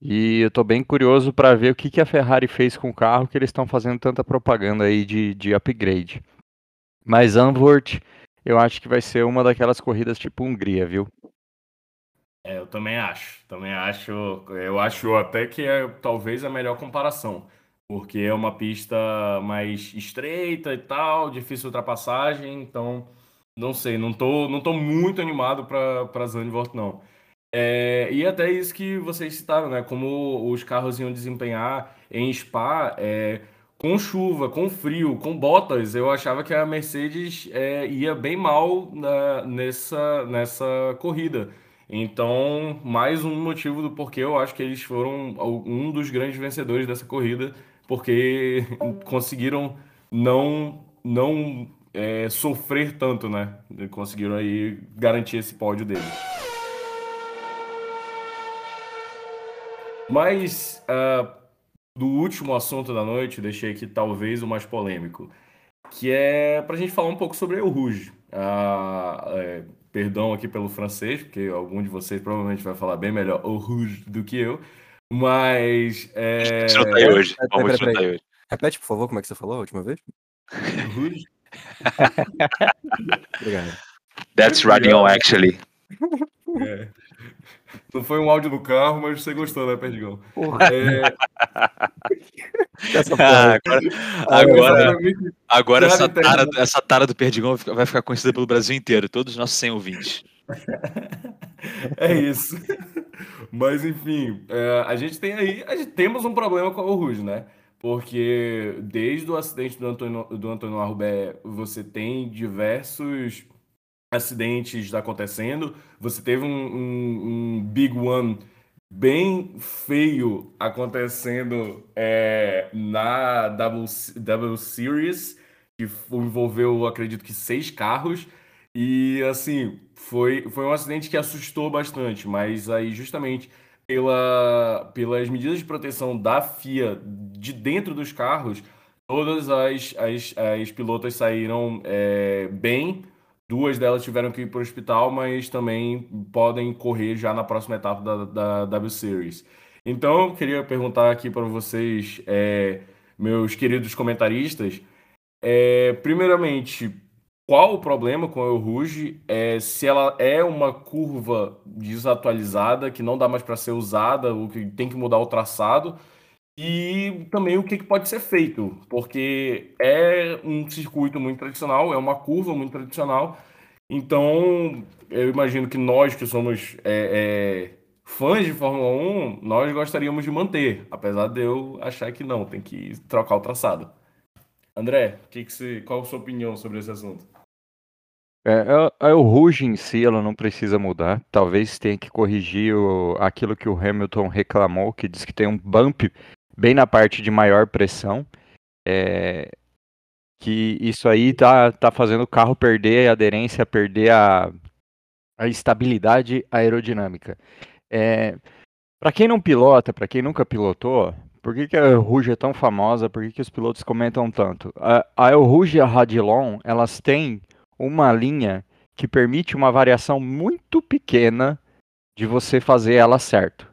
E eu tô bem curioso para ver o que, que a Ferrari fez com o carro, que eles estão fazendo tanta propaganda aí de, de upgrade. Mas Zandvoort, eu acho que vai ser uma daquelas corridas tipo Hungria, viu? É, eu também acho. Também acho. Eu acho até que é talvez a melhor comparação. Porque é uma pista mais estreita e tal, difícil ultrapassagem, então não sei, não tô, não tô muito animado para Zandvoort, não. É, e até isso que vocês citaram, né? Como os carros iam desempenhar em Spa, é, com chuva, com frio, com botas, eu achava que a Mercedes é, ia bem mal na- nessa, nessa corrida. Então, mais um motivo do porquê eu acho que eles foram um dos grandes vencedores dessa corrida, porque conseguiram não, não é, sofrer tanto, né? Conseguiram aí garantir esse pódio dele. Mas uh, do último assunto da noite, deixei aqui talvez o mais polêmico, que é para a gente falar um pouco sobre o Rouge. Uh, é, perdão aqui pelo francês, porque algum de vocês provavelmente vai falar bem melhor o Rouge do que eu. Mas. É... Desfrutar hoje. Vamos desfrutar hoje. Repete, por favor, como é que você falou a última vez? Obrigado. That's radio, actually. É. Não foi um áudio do carro, mas você gostou, né, Perdigão? É... Essa ah, agora, agora, agora essa, tara, essa tara do Perdigão vai ficar conhecida pelo Brasil inteiro, todos os nossos 100 ouvintes. é isso. Mas enfim, é, a gente tem aí, gente, temos um problema com o Rouge, né? Porque desde o acidente do Antônio, do Antônio Arrubé, você tem diversos acidentes acontecendo. Você teve um, um, um Big One bem feio acontecendo é, na W, w Series, que envolveu, acredito que, seis carros. E assim, foi, foi um acidente que assustou bastante, mas aí justamente pela, pelas medidas de proteção da FIA de dentro dos carros, todas as, as, as pilotas saíram é, bem. Duas delas tiveram que ir para o hospital, mas também podem correr já na próxima etapa da, da W Series. Então, eu queria perguntar aqui para vocês, é, meus queridos comentaristas, é, primeiramente, qual o problema com a El Rouge? É, se ela é uma curva desatualizada, que não dá mais para ser usada, ou que tem que mudar o traçado, e também o que, que pode ser feito, porque é um circuito muito tradicional, é uma curva muito tradicional, então eu imagino que nós que somos é, é, fãs de Fórmula 1, nós gostaríamos de manter, apesar de eu achar que não, tem que trocar o traçado. André, que que qual a sua opinião sobre esse assunto? É, é, é, o Ruge em si, ela não precisa mudar. Talvez tenha que corrigir o, aquilo que o Hamilton reclamou, que diz que tem um bump bem na parte de maior pressão. É, que isso aí tá, tá fazendo o carro perder a aderência, perder a, a estabilidade aerodinâmica. É, para quem não pilota, para quem nunca pilotou, por que, que a Rouge é tão famosa? Por que, que os pilotos comentam tanto? A, a El Rouge e a Radilon, elas têm uma linha que permite uma variação muito pequena de você fazer ela certo.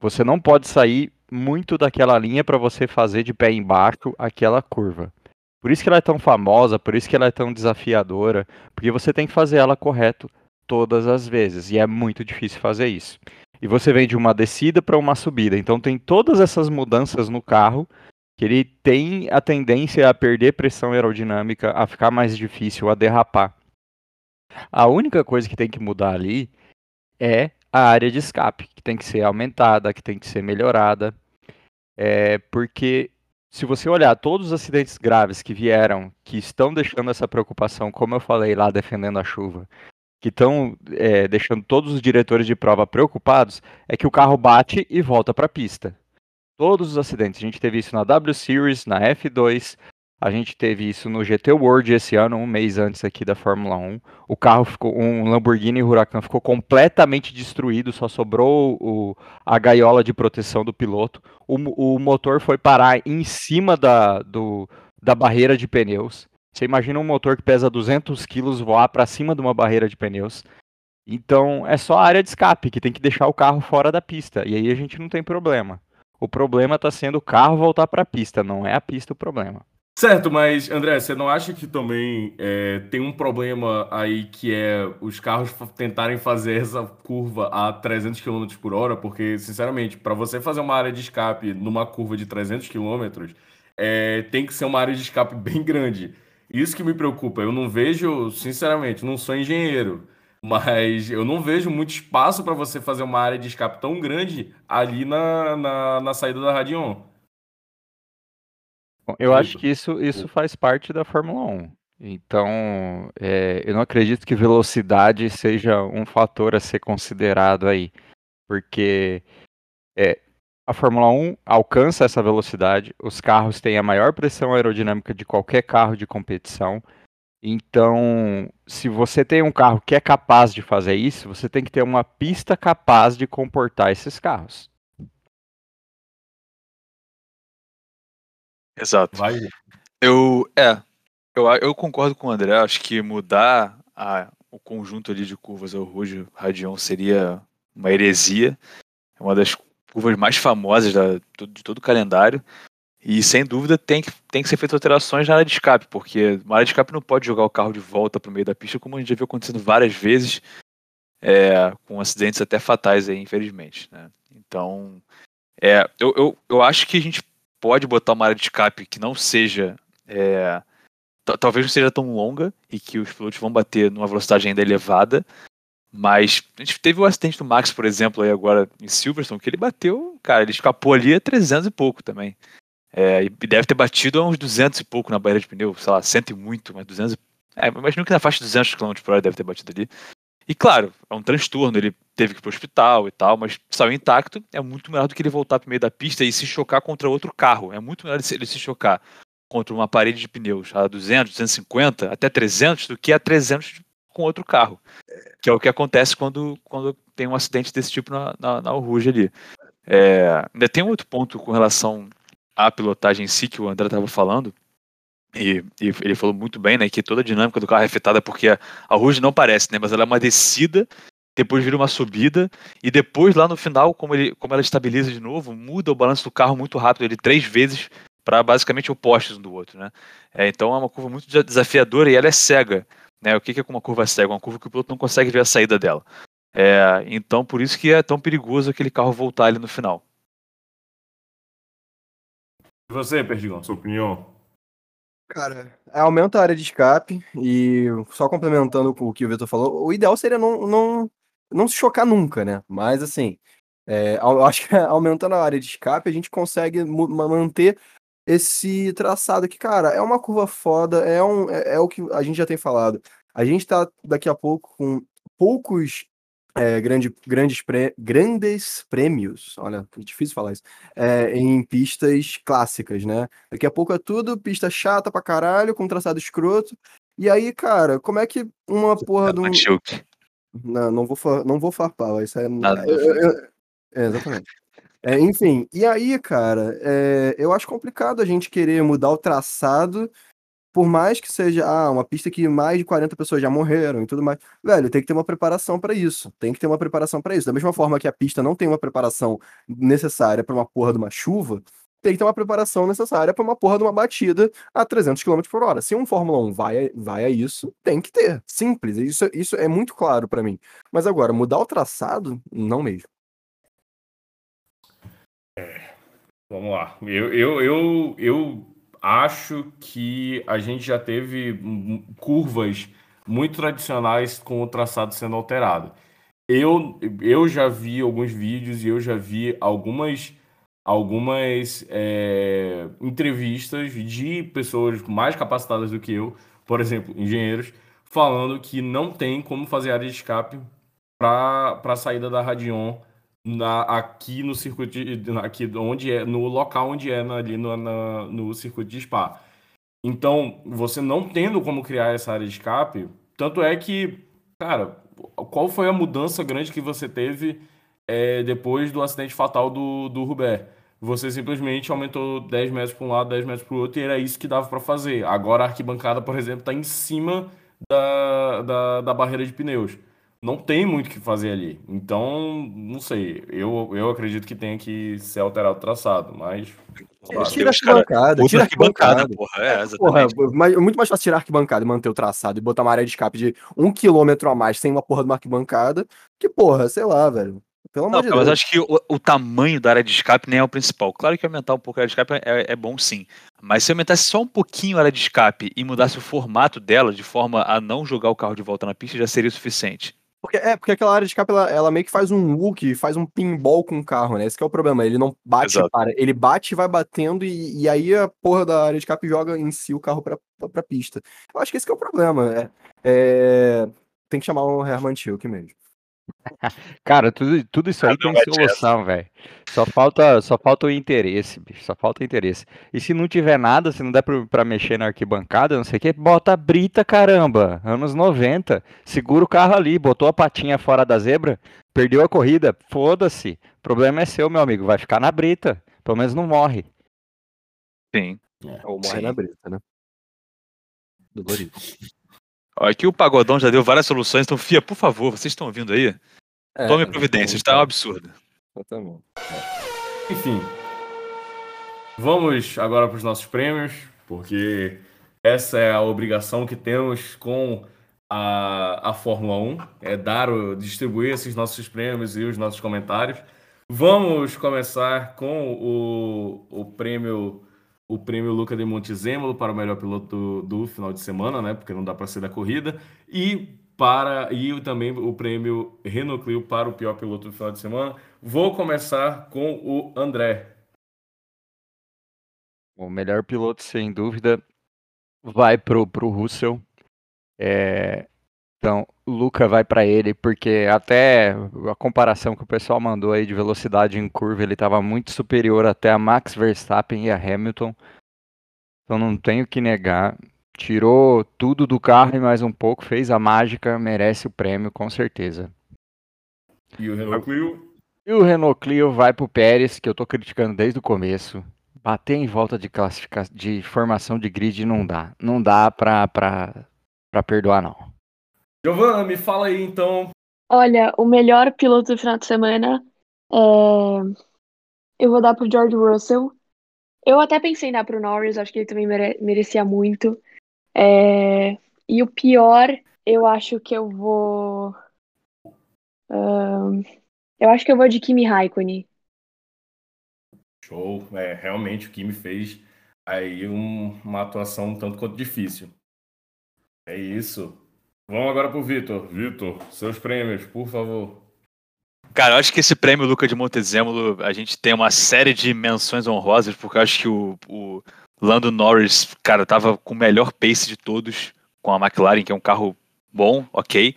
Você não pode sair muito daquela linha para você fazer de pé embaixo aquela curva. Por isso que ela é tão famosa, por isso que ela é tão desafiadora, porque você tem que fazer ela correto todas as vezes e é muito difícil fazer isso. E você vem de uma descida para uma subida, então tem todas essas mudanças no carro que ele tem a tendência a perder pressão aerodinâmica, a ficar mais difícil, a derrapar. A única coisa que tem que mudar ali é a área de escape, que tem que ser aumentada, que tem que ser melhorada. É, porque se você olhar todos os acidentes graves que vieram, que estão deixando essa preocupação, como eu falei lá defendendo a chuva, que estão é, deixando todos os diretores de prova preocupados, é que o carro bate e volta para a pista. Todos os acidentes. A gente teve isso na W Series, na F2, a gente teve isso no GT World esse ano, um mês antes aqui da Fórmula 1. O carro ficou, um Lamborghini Huracan ficou completamente destruído, só sobrou o, a gaiola de proteção do piloto. O, o motor foi parar em cima da, do, da barreira de pneus. Você imagina um motor que pesa 200 quilos voar para cima de uma barreira de pneus. Então é só a área de escape que tem que deixar o carro fora da pista. E aí a gente não tem problema. O problema está sendo o carro voltar para a pista, não é a pista o problema. Certo, mas André, você não acha que também é, tem um problema aí que é os carros tentarem fazer essa curva a 300 km por hora? Porque, sinceramente, para você fazer uma área de escape numa curva de 300 km, é, tem que ser uma área de escape bem grande. Isso que me preocupa. Eu não vejo, sinceramente, não sou engenheiro, mas eu não vejo muito espaço para você fazer uma área de escape tão grande ali na, na, na saída da Radion. Eu acho que isso, isso faz parte da Fórmula 1. Então, é, eu não acredito que velocidade seja um fator a ser considerado aí, porque é, a Fórmula 1 alcança essa velocidade, os carros têm a maior pressão aerodinâmica de qualquer carro de competição, Então, se você tem um carro que é capaz de fazer isso, você tem que ter uma pista capaz de comportar esses carros. Exato. Vai. Eu, é, eu, eu concordo com o André, acho que mudar a- o conjunto ali de curvas ao Rouge Radion seria uma heresia, é uma das curvas mais famosas da- de todo o calendário, e sem dúvida tem que, tem que ser feitas alterações na área de escape, porque a área de escape não pode jogar o carro de volta para o meio da pista, como a gente já viu acontecendo várias vezes, é, com acidentes até fatais aí, infelizmente, né? Então, é, eu, eu, eu acho que a gente pode botar uma área de escape que não seja é, ta- talvez não seja tão longa e que os pilotos vão bater numa velocidade ainda elevada, mas a gente teve o acidente do Max, por exemplo, aí agora em Silverstone, que ele bateu, cara, ele escapou ali a 300 e pouco também. É, e deve ter batido a uns 200 e pouco na barreira de pneu, sei lá, 100 e muito, mas 200 e... É, imagino que na faixa de 200 km por hora deve ter batido ali. E claro, é um transtorno, ele teve que ir pro hospital e tal, mas saiu intacto, é muito melhor do que ele voltar pro meio da pista e se chocar contra outro carro. É muito melhor ele se- ele se chocar contra uma parede de pneus a 200, 250, até 300 do que a 300 com outro carro. Que é o que acontece quando, quando tem um acidente desse tipo na, na, na ali. É, ainda tem um outro ponto com relação à pilotagem em si que o André estava falando. E, e ele falou muito bem, né, que toda a dinâmica do carro é afetada porque a, a não parece, né, mas ela é uma descida, depois vira uma subida e depois lá no final, como, ele, como ela estabiliza de novo, muda o balanço do carro muito rápido, ele três vezes para basicamente opostos um do outro, né? É, então é uma curva muito desa- desafiadora e ela é cega, né? O que que é uma curva cega? Uma curva que o piloto não consegue ver a saída dela. É, então por isso que é tão perigoso aquele carro voltar ali no final. E você, Perdigão, sua opinião? Cara, aumenta a área de escape e só complementando com o que o Vitor falou, o ideal seria não, não, não se chocar nunca, né? Mas assim, é, eu acho que aumentando a área de escape a gente consegue manter esse traçado que, cara, é uma curva foda, é, um, é, é o que a gente já tem falado. A gente tá daqui a pouco com poucos é, grande, grandes, pré- grandes prêmios, olha, é difícil falar isso, é, em pistas clássicas, né? Daqui a pouco é tudo pista chata pra caralho, com traçado escroto. E aí, cara, como é que uma porra de um. Matilde. Não, não vou, não vou farpar, isso é. Nada, eu- eu- eu- é, exatamente. É, enfim, e aí, cara, é, eu acho complicado a gente querer mudar o traçado, por mais que seja ah, uma pista que mais de 40 pessoas já morreram e tudo mais. Velho, tem que ter uma preparação pra isso. Tem que ter uma preparação pra isso. Da mesma forma que a pista não tem uma preparação necessária pra uma porra de uma chuva, tem que ter uma preparação necessária pra uma porra de uma batida a 300 km por hora. Se um Fórmula 1 vai, a- vai a isso, tem que ter. Simples. Isso, isso é muito claro pra mim. Mas agora, mudar o traçado, não mesmo. Vamos lá. Eu, eu, eu, eu acho que a gente já teve curvas muito tradicionais com o traçado sendo alterado. Eu, eu já vi alguns vídeos e eu já vi algumas, algumas é, entrevistas de pessoas mais capacitadas do que eu, por exemplo, engenheiros, falando que não tem como fazer área de escape para a saída da Radion na, aqui no circuito de, aqui onde é no local onde é na- ali no, na- no circuito de Spa. Então, você não tendo como criar essa área de escape, tanto é que, cara, qual foi a mudança grande que você teve é, depois do acidente fatal do, do Rubé? Você simplesmente aumentou 10 metros para um lado, 10 metros para o outro, e era isso que dava para fazer. Agora a arquibancada, por exemplo, está em cima da, da, da barreira de pneus não tem muito o que fazer ali. Então, não sei. Eu, eu acredito que tenha que ser alterado o traçado, mas. Claro. Tira a arquibancada, tira a arquibancada, porra. É, Porra, exatamente. mas é muito mais fácil tirar a arquibancada e manter o traçado e botar uma área de escape de um quilômetro a mais sem uma porra de uma arquibancada, que porra, sei lá, velho. Pelo Não, amor de cara, mas Deus. acho que o, o tamanho da área de escape nem é o principal. Claro que aumentar um pouco a área de escape é, é bom sim. Mas se aumentasse só um pouquinho a área de escape e mudasse o formato dela de forma a não jogar o carro de volta na pista, já seria o suficiente. Porque, é, porque aquela área de escape, ela, ela meio que faz um look, faz um pinball com o carro, né? Esse é o problema. Ele não bate Exato. para. Ele bate e vai batendo, e, e aí a porra da área de escape joga em si o carro pra, pra, pra pista. Eu acho que esse que é o problema. É, é, Tem que chamar o Herman Tilke mesmo. Cara, tudo, tudo isso aí tem mete solução, velho. Só falta, só falta o interesse, bicho. Só falta o interesse. E se não tiver nada, se não der pra, pra mexer na arquibancada, não sei o que, bota a brita, caramba. Anos 90. Segura o carro ali, botou a patinha fora da zebra, perdeu a corrida, foda-se. O problema é seu, meu amigo. Vai ficar na brita. Pelo menos não morre. Sim. Ou morre Sim. na brita, né? Dolorido. Aqui o Pagodão já deu várias soluções, então, Fia, por favor, vocês estão ouvindo aí? É, Tome providências, tá um absurdo. Exatamente. Enfim. Vamos agora para os nossos prêmios, porque essa é a obrigação que temos com a, a Fórmula 1, é dar, o- distribuir esses nossos prêmios e os nossos comentários. Vamos começar com o, o prêmio o prêmio Luca de Montezemolo para o melhor piloto do, do final de semana, né? Porque não dá para ser da corrida e para e também o prêmio Renault Clio para o pior piloto do final de semana. Vou começar com o André. O melhor piloto, sem dúvida, vai pro, pro Russell. É, então, o Luca vai para ele, porque até a comparação que o pessoal mandou aí de velocidade em curva, ele estava muito superior até a Max Verstappen e a Hamilton. Então não tenho que negar. Tirou tudo do carro e mais um pouco, fez a mágica, merece o prêmio, com certeza. E o Renault Clio. E o Renault Clio vai pro Pérez, que eu tô criticando desde o começo. Bater em volta de classificação, de formação de grid não dá. Não dá pra, pra, pra perdoar, não. Giovana, me fala aí então. Olha, o melhor piloto do final de semana é... eu vou dar pro George Russell. Eu até pensei em dar pro Norris, acho que ele também mere- merecia muito. É, E o pior, eu acho que eu vou. Ahn, Eu acho que eu vou de Kimi Raikkonen. Show. É, realmente o Kimi fez aí um- uma atuação um tanto quanto difícil. É isso. Vamos agora pro Vitor. Vitor, seus prêmios, por favor. Cara, eu acho que esse prêmio Luca de Montezemolo, a gente tem uma série de menções honrosas, porque eu acho que o, o Lando Norris, cara, tava com o melhor pace de todos, com a McLaren, que é um carro bom, ok.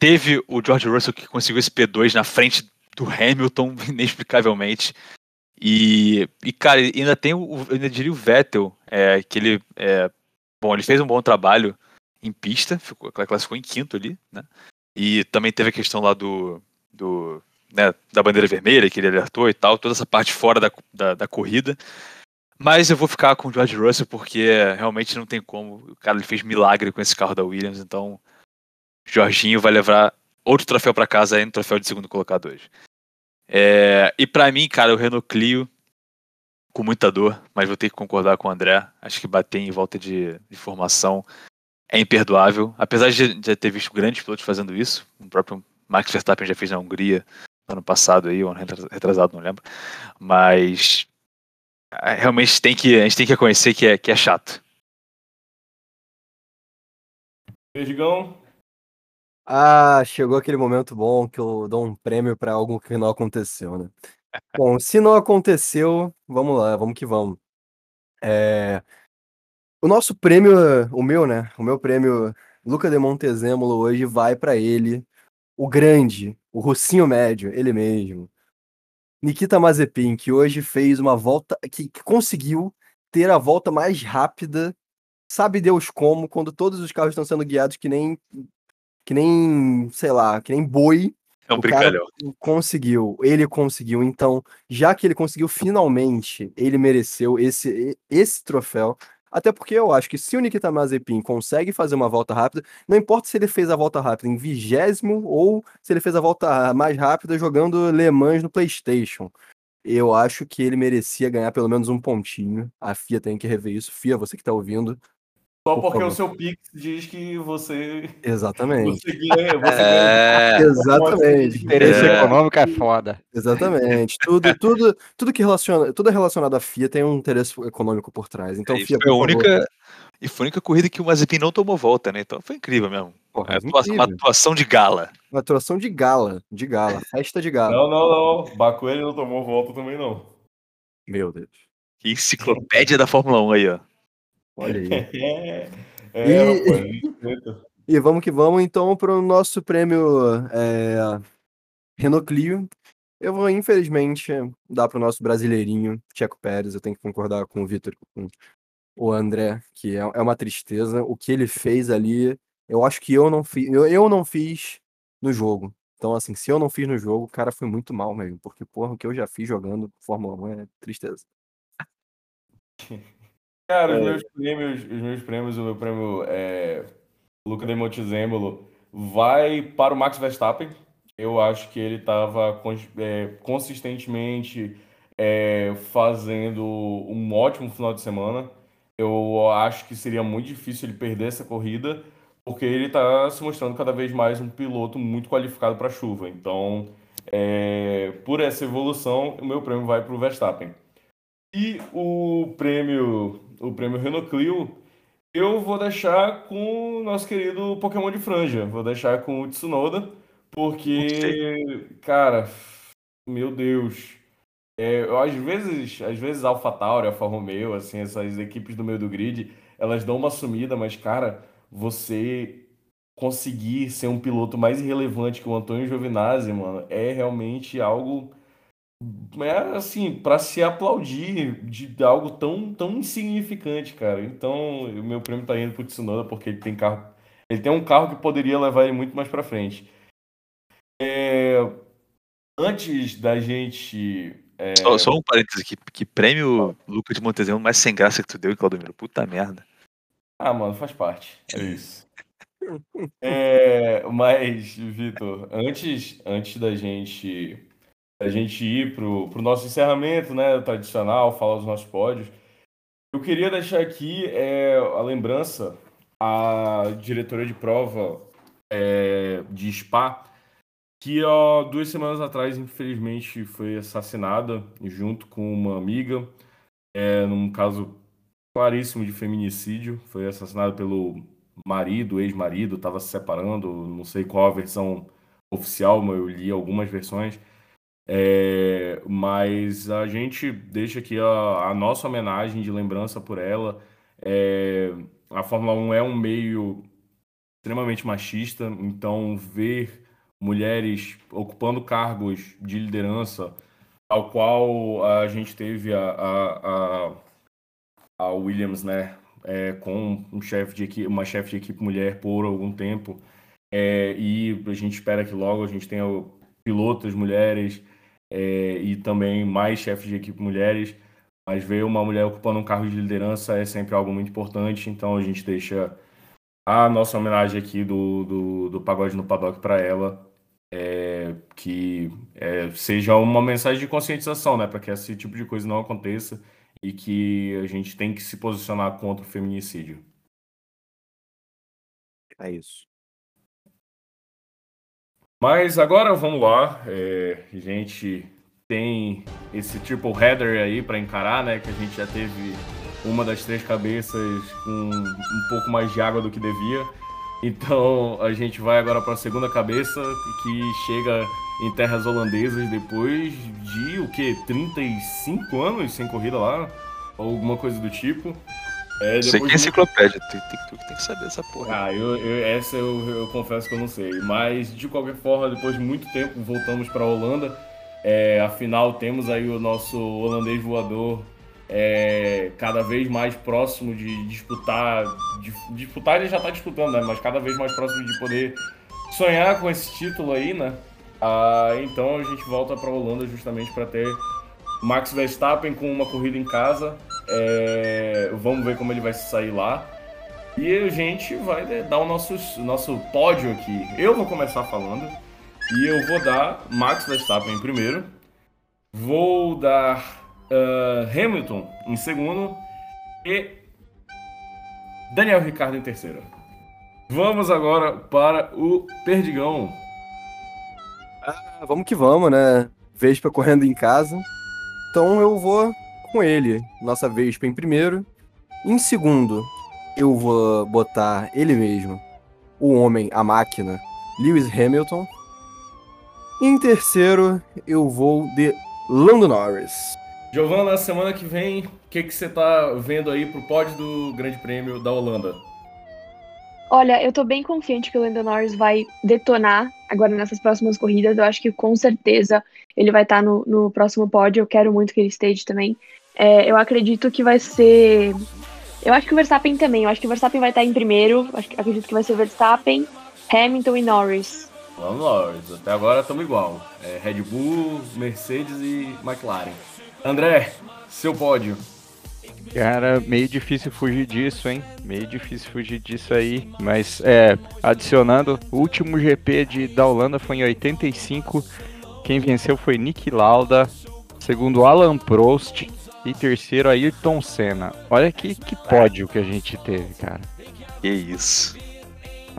Teve o George Russell que conseguiu esse P2 na frente do Hamilton, inexplicavelmente. E, e cara, ainda tem o, ainda diria o Vettel, é, que ele, é, bom, ele fez um bom trabalho em pista, ficou, classificou em quinto ali, né? E também teve a questão lá do, do né, da bandeira vermelha que ele alertou e tal, toda essa parte fora da, da, da corrida. Mas eu vou ficar com o George Russell porque realmente não tem como. O cara ele fez milagre com esse carro da Williams, então Jorginho vai levar outro troféu para casa aí no troféu de segundo colocado hoje. É, e para mim, cara, o Renault Clio, com muita dor, mas vou ter que concordar com o André. Acho que bater em volta de, de formação é imperdoável. Apesar de já ter visto grandes pilotos fazendo isso, o próprio Max Verstappen já fez na Hungria no ano passado aí, ou ano retra- retrasado, não lembro. Mas ah, realmente tem que, a gente tem que reconhecer que é, que é chato. Perdigão. Ah, chegou aquele momento bom que eu dou um prêmio pra algo que não aconteceu, né? Bom, se não aconteceu, vamos lá, vamos que vamos. É, O nosso prêmio, o meu, né? O meu prêmio Luca de Montezemolo hoje vai pra ele, o grande, o Russinho Médio, ele mesmo. Nikita Mazepin, que hoje fez uma volta, que, que conseguiu ter a volta mais rápida, sabe Deus como, quando todos os carros estão sendo guiados que nem, que nem, sei lá, que nem boi, É um O cara- brincalhão. conseguiu, ele conseguiu. Então, já que ele conseguiu finalmente, ele mereceu esse, esse troféu. Até porque eu acho que se o Nikita Mazepin consegue fazer uma volta rápida, não importa se ele fez a volta rápida em vigésimo ou se ele fez a volta mais rápida jogando Le Mans no PlayStation. Eu acho que ele merecia ganhar pelo menos um pontinho. A FIA tem que rever isso. FIA, você que tá ouvindo. Só Por porque favor. o seu Pix diz que você. Exatamente. Você ganha. Você ganha. É, Exatamente. Interesse É. econômico é foda. Exatamente. Tudo, tudo, tudo que relaciona, tudo relacionado à FIA tem um interesse econômico por trás. Então, e FIA, foi a única, e foi a única corrida que o Mazepin não tomou volta, né? Então foi incrível mesmo. porra, É uma incrível. atuação de gala. Uma atuação de gala, de gala, festa de gala. Não, não, não. Baku ele não tomou volta também, não. Meu Deus. Que enciclopédia da Fórmula 1 aí, ó. Olha aí. É, E- é rapaz. respeita. E vamos que vamos, então, para o nosso prêmio é, Renault Clio. Eu vou, infelizmente, dar para o nosso brasileirinho, Checo Pérez. Eu tenho que concordar com o Vitor, com o André, que é, é uma tristeza. O que ele fez ali, eu acho que eu não fiz, eu, eu não fiz no jogo. Então, assim, se eu não fiz no jogo, o cara foi muito mal mesmo, porque, porra, o que eu já fiz jogando Fórmula 1 é tristeza. Cara, os É. meus prêmios, os meus prêmios, o meu prêmio é Luca de Montezemolo vai para o Max Verstappen. Eu acho que ele estava consistentemente é, fazendo um ótimo final de semana. Eu acho que seria muito difícil ele perder essa corrida, porque ele está se mostrando cada vez mais um piloto muito qualificado para a chuva. Então, é, por essa evolução, o meu prêmio vai para o Verstappen. E o prêmio, o prêmio Renault Clio, eu vou deixar com o nosso querido Pokémon de Franja. Vou deixar com o Tsunoda, porque, cara, meu Deus. É, eu, às vezes, às vezes AlphaTauri, Alfa Romeo, assim, essas equipes do meio do grid, elas dão uma sumida, mas, cara, você conseguir ser um piloto mais irrelevante que o Antônio Giovinazzi, mano, é realmente algo é assim, para se aplaudir de algo tão, tão insignificante, cara. Então, o meu prêmio tá indo pro Tsunoda porque ele tem carro, ele tem um carro que poderia levar ele muito mais para frente. É, antes da gente é, Só, só um parênteses aqui. Que prêmio Luca de Montezemolo mais sem graça que tu deu, Claudomiro? Puta merda. Ah, mano, faz parte. É isso. É, mas, Vitor, antes, antes da gente da gente ir pro, pro nosso encerramento, né, tradicional, falar dos nossos pódios, eu queria deixar aqui é, a lembrança à diretoria de prova é, de Spa, que ó, duas semanas atrás, infelizmente, foi assassinada junto com uma amiga, é, num caso claríssimo de feminicídio, foi assassinada pelo marido, ex-marido, estava se separando, não sei qual a versão oficial, mas eu li algumas versões. É, mas a gente deixa aqui a, a, nossa homenagem de lembrança por ela. É, a Fórmula 1 é um meio extremamente machista, então ver mulheres ocupando cargos de liderança, ao qual a gente teve a, a, a, Williams, né, é, com um de equipe, uma chefe de equipe mulher por algum tempo, é, e a gente espera que logo a gente tenha pilotos mulheres é, e também mais chefes de equipe mulheres. Mas ver uma mulher ocupando um cargo de liderança é sempre algo muito importante, então a gente deixa a nossa homenagem aqui do, do, do Pagode no Paddock para ela, é, que é, seja uma mensagem de conscientização, né, para que esse tipo de coisa não aconteça e que a gente tem que se posicionar contra o feminicídio. É isso. Mas agora vamos lá, é, a gente tem esse triple header aí para encarar, né? Que a gente já teve uma das três cabeças com um pouco mais de água do que devia. Então a gente vai agora para a segunda cabeça que chega em terras holandesas depois de o que 35 anos sem corrida lá, alguma coisa do tipo. É, Isso aqui é enciclopédia, tu tem, tu tem que saber essa porra. Ah, eu, eu, essa eu, eu, confesso que eu não sei. Mas, de qualquer forma, depois de muito tempo, voltamos para a Holanda. É, afinal, temos aí o nosso holandês voador é, cada vez mais próximo de disputar. De, disputar ele já está disputando, né? Mas cada vez mais próximo de poder sonhar com esse título aí, né? Ah, então a gente volta para a Holanda justamente para ter Max Verstappen com uma corrida em casa. É, vamos ver como ele vai sair lá. E a gente vai né, dar o nosso, nosso pódio aqui. Eu vou começar falando. E eu vou dar Max Verstappen em primeiro. Vou dar uh, Hamilton em segundo. E Daniel Ricardo em terceiro. Vamos agora para o Perdigão. Ah, vamos que vamos, né? Vespa correndo em casa. Então eu vou com ele, nossa Vespa em primeiro. Em segundo, eu vou botar ele mesmo, o homem, a máquina, Lewis Hamilton. E em terceiro, eu vou de Lando Norris. Giovana, semana que vem, o que, que você tá vendo aí pro pódio do Grande Prêmio da Holanda? Olha, eu tô bem confiante que o Lando Norris vai detonar agora nessas próximas corridas. Eu acho que com certeza ele vai estar no, no próximo pódio. Eu quero muito que ele esteja também. É, eu acredito que vai ser. Eu acho que o Verstappen também. Eu acho que o Verstappen vai estar em primeiro. Acho que- acredito que vai ser Verstappen, Hamilton e Norris. Vamos Norris, até agora estamos igual. É, Red Bull, Mercedes e McLaren. André, seu pódio. Cara, meio difícil fugir disso, hein? Meio difícil fugir disso aí. Mas, é, adicionando, o último GP de, da Holanda foi em 85. Quem venceu foi Nick Lauda. Segundo, Alan Prost. E terceiro, Ayrton Senna. Olha que, que pódio que a gente teve, cara. Que isso.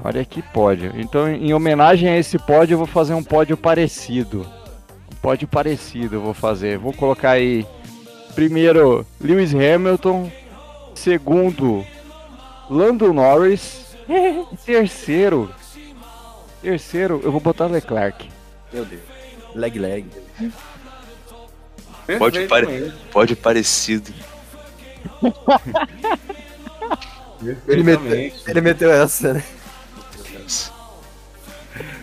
Olha que pódio. Então, em homenagem a esse pódio, eu vou fazer um pódio parecido. Um pódio parecido eu vou fazer. Vou colocar aí, primeiro, Lewis Hamilton. Segundo, Lando Norris. E terceiro, terceiro, eu vou botar Leclerc. Meu Deus. Leg leg. Pode pare-. Pode parecido. Ele meteu, ele meteu essa, né?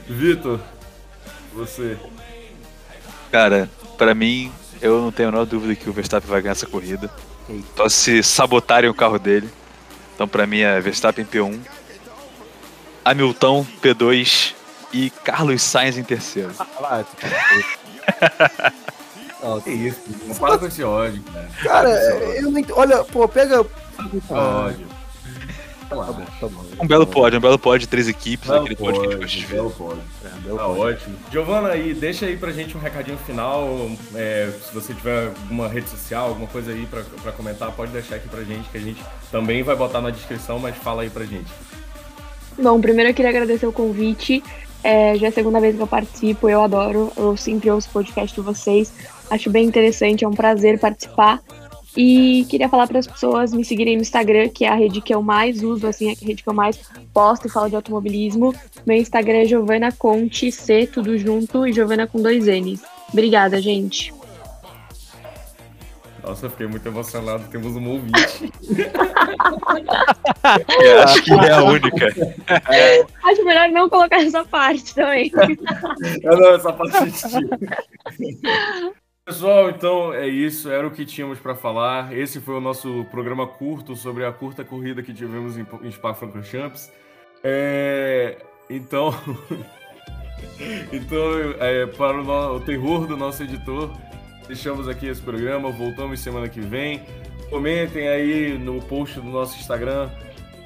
Vitor, você. Cara, pra mim, eu não tenho a menor dúvida que o Verstappen vai ganhar essa corrida. Só se sabotarem o carro dele. Então pra mim é Verstappen P1, Hamilton P2 e Carlos Sainz em terceiro. Ah, tu- Não, Que isso? Não para com esse ódio, cara. Cara, eu não entendo. Olha, pô, pega. ódio. Tá bom, tá bom. Um belo pódio, um belo pódio de três equipes, Belo aquele pódio que a gente gosta de ver. belo pódio. É, belo Tá pódio. ótimo. Giovana, aí, deixa aí pra gente um recadinho final. é, se você tiver alguma rede social, alguma coisa aí pra, pra comentar, pode deixar aqui pra gente, que a gente também vai botar na descrição, mas fala aí pra gente. Bom, primeiro eu queria agradecer o convite. É, já é a segunda vez que eu participo, eu adoro, eu sempre ouço o podcast de vocês. Acho bem interessante, é um prazer participar. E queria falar para as pessoas me seguirem no Instagram, que é a rede que eu mais uso, assim, é a rede que eu mais posto e falo de automobilismo. Meu Instagram é Giovana Conte, C, tudo junto, e Giovana com dois N's. Obrigada, gente. Nossa, eu fiquei muito emocionado, temos um ouvinte. É, acho que é a única. Acho melhor não colocar essa parte também. Não, essa parte tira. Pessoal, então é isso, era o que tínhamos para falar. Esse foi o nosso programa curto sobre a curta corrida que tivemos em, em Spa-Francorchamps. É, então, então é, para o, no- o terror do nosso editor, deixamos aqui esse programa. Voltamos semana que vem. Comentem aí no post do nosso Instagram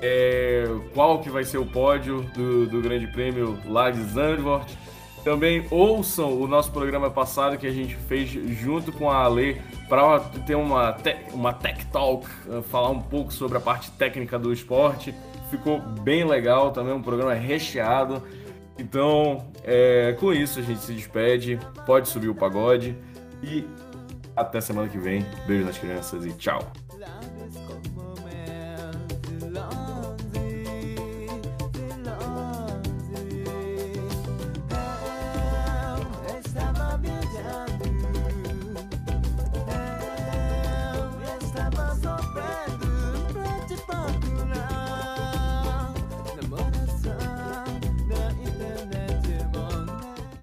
é, qual que vai ser o pódio do, do Grande Prêmio lá de Zandvoort. Também ouçam o nosso programa passado que a gente fez junto com a Ale para ter uma, te- uma Tech Talk, eh, falar um pouco sobre a parte técnica do esporte. Ficou bem legal também, um programa recheado. Então, é, com isso a gente se despede. Pode subir o pagode e até semana que vem. Beijo nas crianças e tchau.